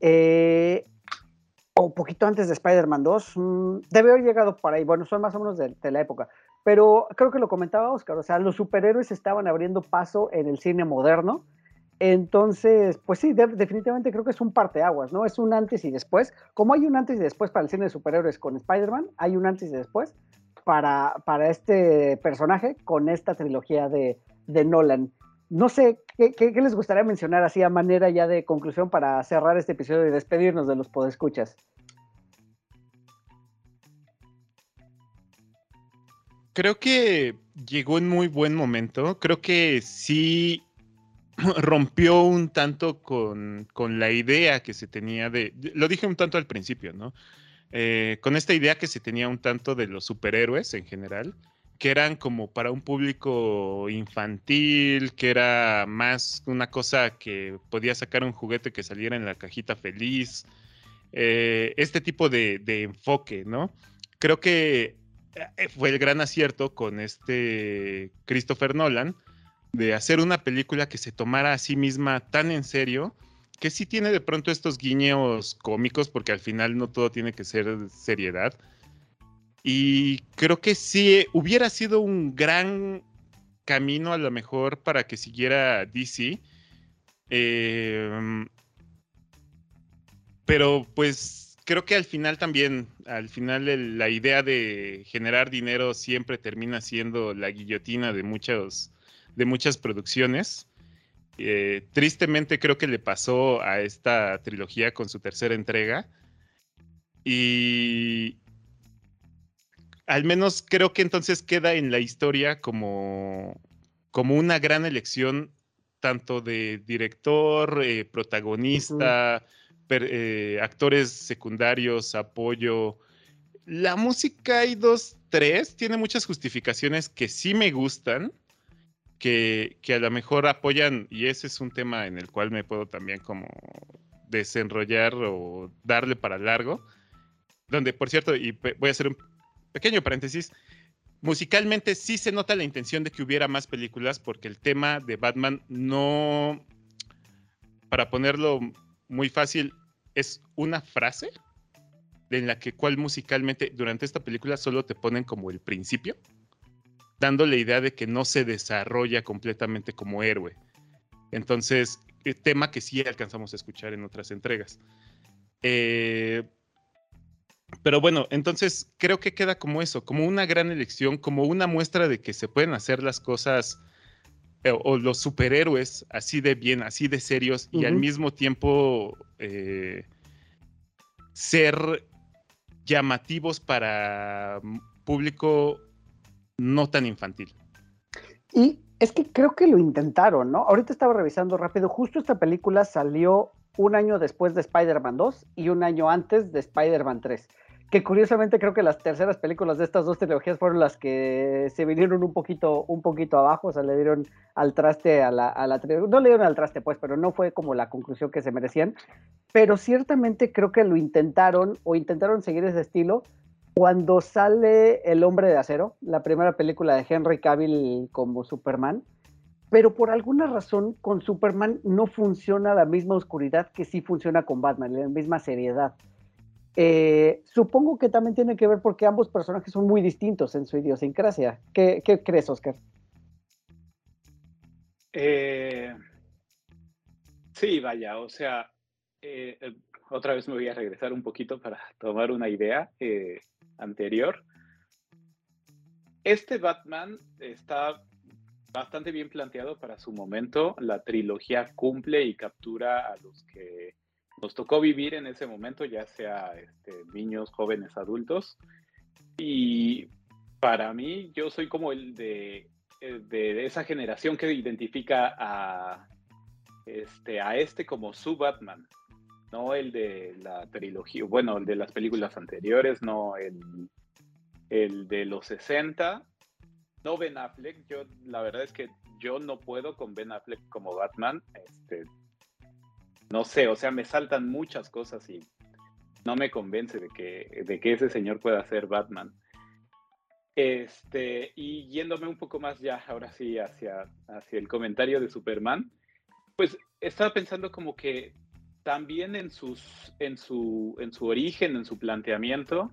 Eh, o poquito antes de Spider-Man 2, mm, debe haber llegado por ahí, bueno, son más o menos de la época pero creo que lo comentaba Oscar, o sea, los superhéroes estaban abriendo paso en el cine moderno, entonces, pues sí, definitivamente creo que es un parteaguas, ¿no? Es un antes y después. Como hay un antes y después para el cine de superhéroes con Spider-Man, hay un antes y después para, para este personaje con esta trilogía de, de Nolan. No sé, ¿qué, ¿qué, les gustaría mencionar así a manera ya de conclusión para cerrar este episodio y despedirnos de los podescuchas? Creo que llegó en muy buen momento. Creo que sí rompió un tanto con, la idea que se tenía de, lo dije un tanto al principio, ¿no? Eh, con esta idea que se tenía un tanto de los superhéroes en general, que eran como para un público infantil, que era más una cosa que podía sacar un juguete que saliera en la cajita feliz, eh, este tipo de, enfoque, ¿no? Creo que fue el gran acierto con este Christopher Nolan, de hacer una película que se tomara a sí misma tan en serio, que sí tiene de pronto estos guiños cómicos, porque al final no todo tiene que ser seriedad. Y creo que sí hubiera sido un gran camino a lo mejor para que siguiera DC. Em, pero pues creo que al final también, al final la idea de generar dinero siempre termina siendo la guillotina de muchos de muchas producciones. Eh, tristemente creo que le pasó a esta trilogía con su tercera entrega. Y al menos creo que entonces queda en la historia como, como una gran elección tanto de director, eh, protagonista, eh, actores secundarios, apoyo. La música hay dos, tres, tiene muchas justificaciones que sí me gustan que, a lo mejor apoyan, y ese es un tema en el cual me puedo también como desenrollar o darle para largo, donde, por cierto, y voy a hacer un pequeño paréntesis, musicalmente sí se nota la intención de que hubiera más películas porque el tema de Batman no, para ponerlo muy fácil, es una frase en la que cual musicalmente durante esta película solo te ponen como el principio dando la idea de que no se desarrolla completamente como héroe. Entonces, eh, tema que sí alcanzamos a escuchar en otras entregas. Eh, pero bueno, entonces creo que queda como eso, como una gran elección, como una muestra de que se pueden hacer las cosas o los superhéroes así de bien, así de serios y al mismo tiempo ser llamativos para público no tan infantil. Y es que creo que lo intentaron, ¿no? Ahorita estaba revisando rápido, justo esta película salió un año después de Spider-Man 2 y un año antes de Spider-Man 3. Que curiosamente creo que las terceras películas de estas dos trilogías fueron las que se vinieron un poquito, un poquito abajo, o sea, le dieron al traste a la, a No le dieron al traste, pues, pero no fue como la conclusión que se merecían. Pero ciertamente creo que lo intentaron o intentaron seguir ese estilo, cuando sale El hombre de acero, la primera película de Henry Cavill como Superman, pero por alguna razón con Superman no funciona la misma oscuridad que sí funciona con Batman, la misma seriedad. Eh, supongo que también tiene que ver porque ambos personajes son muy distintos en su idiosincrasia. ¿Qué, crees, Oscar? Eh, sí, vaya, o sea, eh, otra vez me voy a regresar un poquito para tomar una idea anterior. Este Batman está bastante bien planteado para su momento. La trilogía cumple y captura a los que nos tocó vivir en ese momento, ya sea este, niños, jóvenes, adultos. Y para mí, yo soy como el de, de esa generación que identifica a este, a este como su Batman no el de la trilogía, bueno, el de las películas anteriores, no el, el de los 60, no Ben Affleck, yo la verdad es que yo no puedo con Ben Affleck como Batman, este, no sé, o sea, me saltan muchas cosas y no me convence de que, de que ese señor pueda ser Batman. Este, y yéndome un poco más ya, ahora sí, hacia, hacia el comentario de Superman, pues estaba pensando como que también en, sus, en, su, en su origen, en su planteamiento,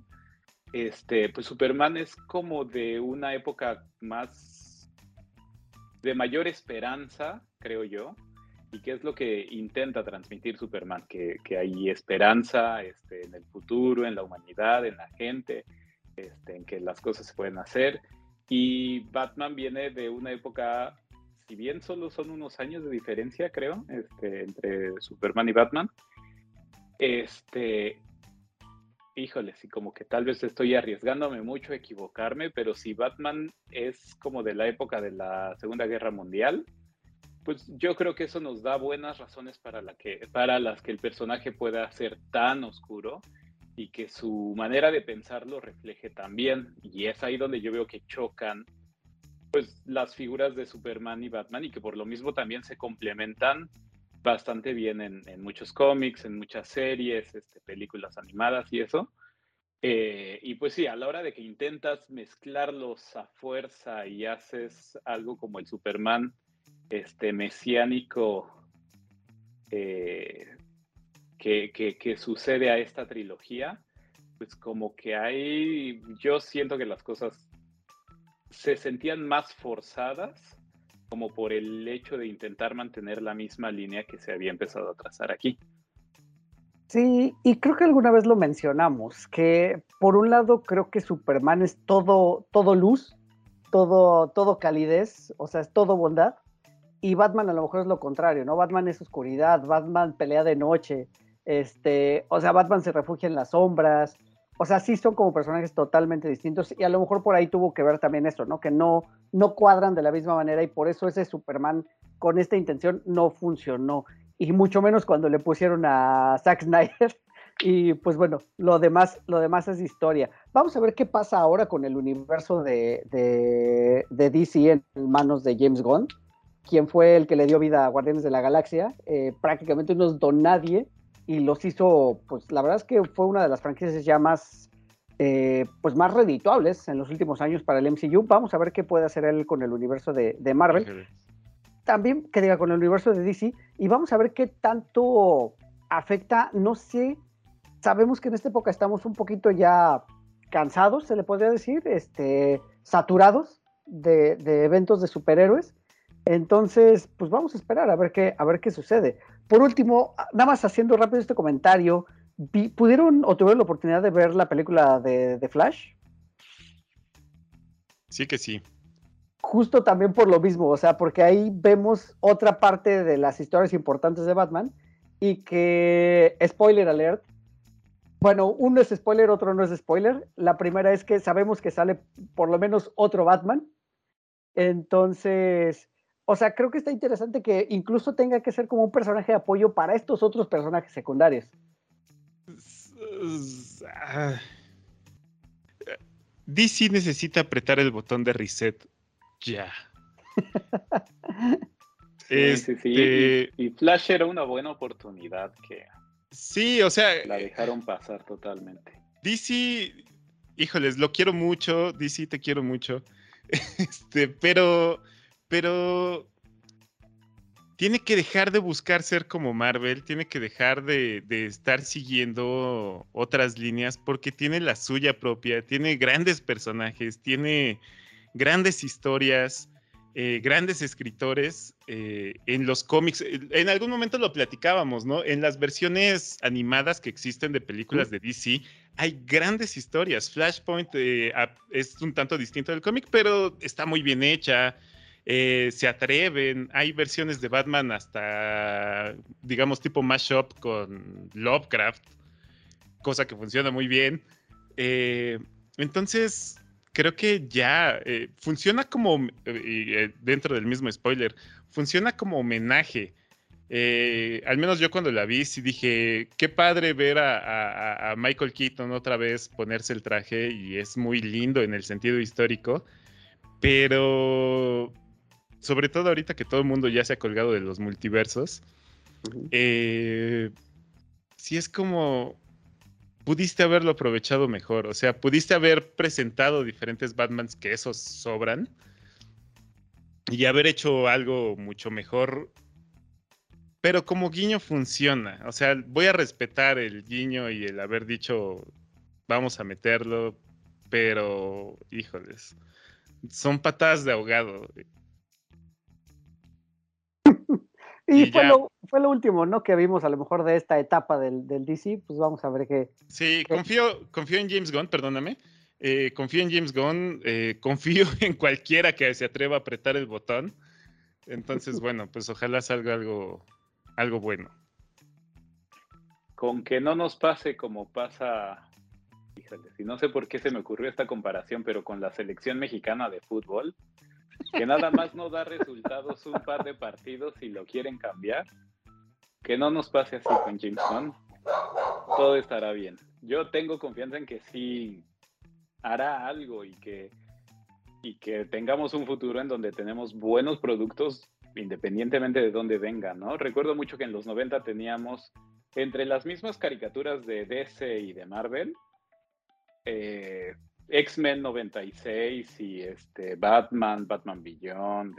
este, pues Superman es como de una época más de mayor esperanza, creo yo, y qué es lo que intenta transmitir Superman, que, hay esperanza este, en el futuro, en la humanidad, en la gente, este, en que las cosas se pueden hacer. Y Batman viene de una época, si bien solo son unos años de diferencia, creo, este, entre Superman y Batman, este, híjole, sí, como que tal vez estoy arriesgándome mucho a equivocarme, pero si Batman es como de la época de la Segunda Guerra Mundial, pues yo creo que eso nos da buenas razones para, la que, para las que el personaje pueda ser tan oscuro y que su manera de pensar lo refleje también. Y es ahí donde yo veo que chocan pues las figuras de Superman y Batman y que por lo mismo también se complementan bastante bien en, muchos cómics, en muchas series, este, películas animadas y eso. Eh, y pues sí, a la hora de que intentas mezclarlos a fuerza y haces algo como el Superman este, mesiánico eh, que, sucede a esta trilogía, pues como que hay, yo siento que las cosas se sentían más forzadas como por el hecho de intentar mantener la misma línea que se había empezado a trazar aquí. Sí, y creo que alguna vez lo mencionamos, que por un lado creo que Superman es todo, todo luz, todo, todo calidez, o sea, es todo bondad, y Batman a lo mejor es lo contrario, ¿no? Batman es oscuridad, Batman pelea de noche, este, o sea, Batman se refugia en las sombras. O sea, sí son como personajes totalmente distintos y a lo mejor por ahí tuvo que ver también esto, ¿no? Que no, no cuadran de la misma manera y por eso ese Superman con esta intención no funcionó. Y mucho menos cuando le pusieron a Zack Snyder. Y pues bueno, lo demás, lo demás es historia. Vamos a ver qué pasa ahora con el universo de, de, de DC en manos de James Gunn, quien fue el que le dio vida a Guardianes de la Galaxia. Eh, prácticamente no es don nadie y los hizo, pues la verdad es que fue una de las franquicias ya más, eh, pues más redituables en los últimos años para el MCU. Vamos a ver qué puede hacer él con el universo de, Marvel. También que diga con el universo de DC y vamos a ver qué tanto afecta, no sé, sabemos que en esta época estamos un poquito ya cansados, se le podría decir, este, saturados de, de eventos de superhéroes. Entonces, pues vamos a esperar a ver qué, a ver qué sucede. Por último, nada más haciendo rápido este comentario, ¿pudieron o tuvieron la oportunidad de ver la película de, Flash? Sí que sí. Justo también por lo mismo, o sea, porque ahí vemos otra parte de las historias importantes de Batman y que, spoiler alert, bueno, uno es spoiler, otro no es spoiler. La primera es que sabemos que sale por lo menos otro Batman. Entonces, o sea, creo que está interesante que incluso tenga que ser como un personaje de apoyo para estos otros personajes secundarios. DC necesita apretar el botón de reset ya. sí, sí, sí. Este y, Flash era una buena oportunidad que. Sí, o sea. La dejaron pasar totalmente. DC, híjoles, lo quiero mucho. DC, te quiero mucho. Este, pero pero tiene que dejar de buscar ser como Marvel, tiene que dejar de, estar siguiendo otras líneas porque tiene la suya propia, tiene grandes personajes, tiene grandes historias, eh, grandes escritores eh, en los cómics. En algún momento lo platicábamos, ¿no? En las versiones animadas que existen de películas de DC, hay grandes historias. Flashpoint eh, es un tanto distinto del cómic, pero está muy bien hecha eh, se atreven. Hay versiones de Batman hasta, digamos, tipo mashup con Lovecraft, cosa que funciona muy bien. Eh, entonces, creo que ya eh, funciona como, dentro del mismo spoiler, funciona como homenaje. al menos yo cuando la vi, sí dije, qué padre ver a, Michael Keaton otra vez ponerse el traje y es muy lindo en el sentido histórico, pero sobre todo ahorita que todo el mundo ya se ha colgado de los multiversos, eh, sí es como pudiste haberlo aprovechado mejor, o sea, pudiste haber presentado diferentes Batmans que esos sobran y haber hecho algo mucho mejor. Pero como guiño funciona, o sea, voy a respetar el guiño y el haber dicho vamos a meterlo, pero híjoles, son patadas de ahogado. Y, fue, lo, fue, lo, último, ¿no? Que vimos a lo mejor de esta etapa del, del DC, pues vamos a ver qué. Sí, confío, confío en James Gunn, perdóname. Eh, confío en James Gunn, eh, confío en cualquiera que se atreva a apretar el botón. Entonces, bueno, pues ojalá salga algo, algo bueno. Con que no nos pase como pasa, fíjate, si no sé por qué se me ocurrió esta comparación, pero con la selección mexicana de fútbol, que nada más no da resultados un par de partidos y lo quieren cambiar, que no nos pase así con James Gunn, todo estará bien. Yo tengo confianza en que sí hará algo y que, y que tengamos un futuro en donde tenemos buenos productos independientemente de dónde vengan, ¿no? Recuerdo mucho que en los 90 teníamos entre las mismas caricaturas de DC y de Marvel, eh, X-Men 96 y este Batman, Batman Beyond.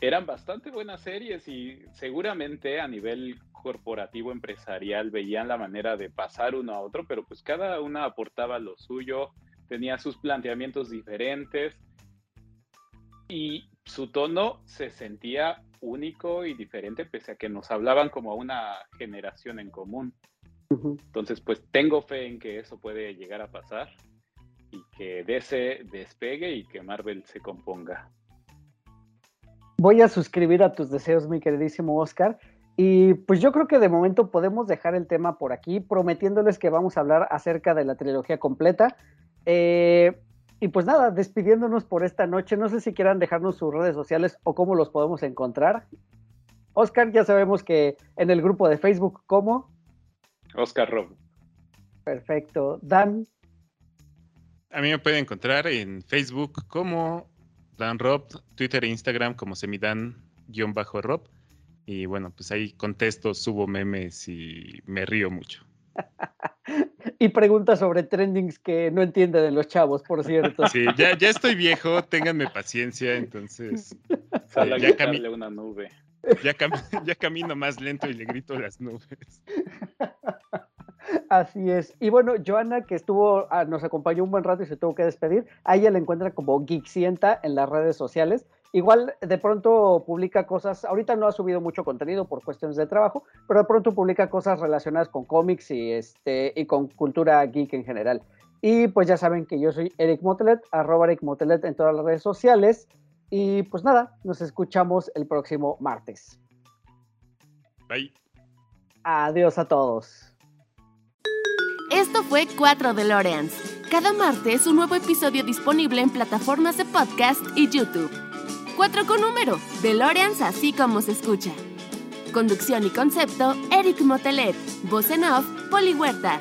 Eran bastante buenas series y seguramente a nivel corporativo empresarial veían la manera de pasar uno a otro, pero pues cada una aportaba lo suyo, tenía sus planteamientos diferentes y su tono se sentía único y diferente pese a que nos hablaban como una generación en común. Entonces, pues tengo fe en que eso puede llegar a pasar y que DC despegue y que Marvel se componga. Voy a suscribir a tus deseos, mi queridísimo Oscar. Y pues yo creo que de momento podemos dejar el tema por aquí, prometiéndoles que vamos a hablar acerca de la trilogía completa. Eh, y pues nada, despidiéndonos por esta noche, no sé si quieran dejarnos sus redes sociales o cómo los podemos encontrar. Oscar, ya sabemos que en el grupo de Facebook, ¿cómo? Oscar Rob. Perfecto. Dan. A mí me pueden encontrar en Facebook como Dan Rob, Twitter e Instagram como semidan-rob. Y bueno, pues ahí contesto, subo memes y me río mucho. y preguntas sobre trendings que no entiende de los chavos, por cierto. Sí, ya, ya estoy viejo, ténganme paciencia, entonces. Sale ya camino una nube. Ya, ya camino más lento y le grito a las nubes. Así es. Y bueno, Joana, que estuvo, ah, nos acompañó un buen rato y se tuvo que despedir, a ella la encuentra como Geeksienta en las redes sociales. Igual de pronto publica cosas, ahorita no ha subido mucho contenido por cuestiones de trabajo, pero de pronto publica cosas relacionadas con cómics y, este, y con cultura geek en general. Y pues ya saben que yo soy Eric Motelet, arroba Eric Motelet en todas las redes sociales. Y pues nada, nos escuchamos el próximo martes. Bye. Adiós a todos. Esto fue 4 DeLoreans. Cada martes un nuevo episodio disponible en plataformas de podcast y YouTube. 4 con número, DeLoreans así como se escucha. Conducción y concepto, Eric Motelet. Voz en off, Poli Huerta.